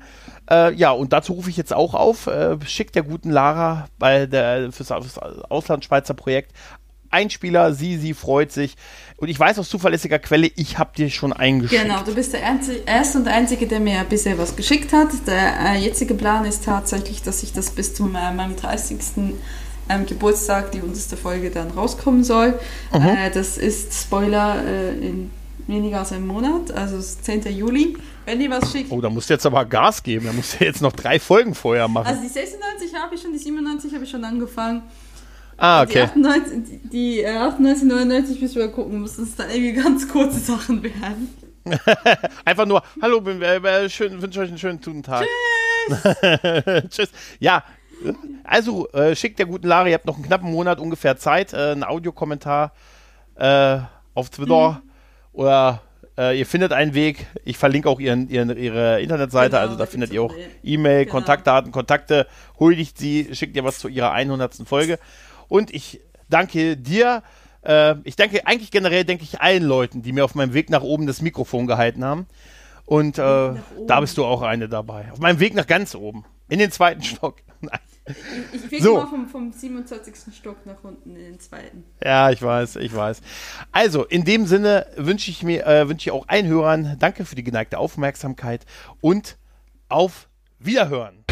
Äh, ja, und dazu rufe ich jetzt auch auf. Äh, schick der guten Lara bei der, fürs, fürs Auslandschweizer Projekt Einspieler. Sie, sie freut sich. Und ich weiß aus zuverlässiger Quelle, ich habe dir schon eingeschickt. Genau, du bist der Erste und Einzige, der mir bisher was geschickt hat. Der äh, jetzige Plan ist tatsächlich, dass ich das bis zum äh, meinem 30. Ähm, Geburtstag, die 100. Folge, dann rauskommen soll. Mhm. Äh, das ist Spoiler äh, in weniger als einem Monat, also es ist 10. Juli. Wenn ihr was schickt, Oh, da musst du jetzt aber Gas geben. Da musst du jetzt noch drei Folgen vorher machen. Also die 96 habe ich schon, die 97 habe ich schon angefangen. Ah, Die okay. 98, die, die äh, 98, 99 müssen wir gucken, müssen es dann irgendwie *laughs* ganz kurze Sachen werden. *laughs* Einfach nur, hallo, bin, äh, äh, schön, wünsche euch einen schönen guten Tag. Tschüss. *laughs* Tschüss. Ja, also äh, schickt der guten Lara, ihr habt noch einen knappen Monat ungefähr Zeit, äh, einen Audiokommentar äh, auf Twitter oder äh, ihr findet einen Weg. Ich verlinke auch ihren, ihren, ihre Internetseite, Genau, also da findet ihr auch E-Mail, Genau. Kontaktdaten, Kontakte, huldigt sie, schickt ihr was zu ihrer 100. Folge. Und ich danke dir. Äh, ich danke eigentlich generell, denke ich, allen Leuten, die mir auf meinem Weg nach oben das Mikrofon gehalten haben. Und äh, da bist du auch eine dabei. Auf meinem Weg nach ganz oben. In den zweiten Stock. *laughs* Nein. Ich, ich fliege So. mal vom, vom 27. Stock nach unten in den zweiten. Ja, ich weiß, ich weiß. Also, in dem Sinne wünsche ich mir, äh, wünsche ich auch allen Hörern, danke für die geneigte Aufmerksamkeit und auf Wiederhören.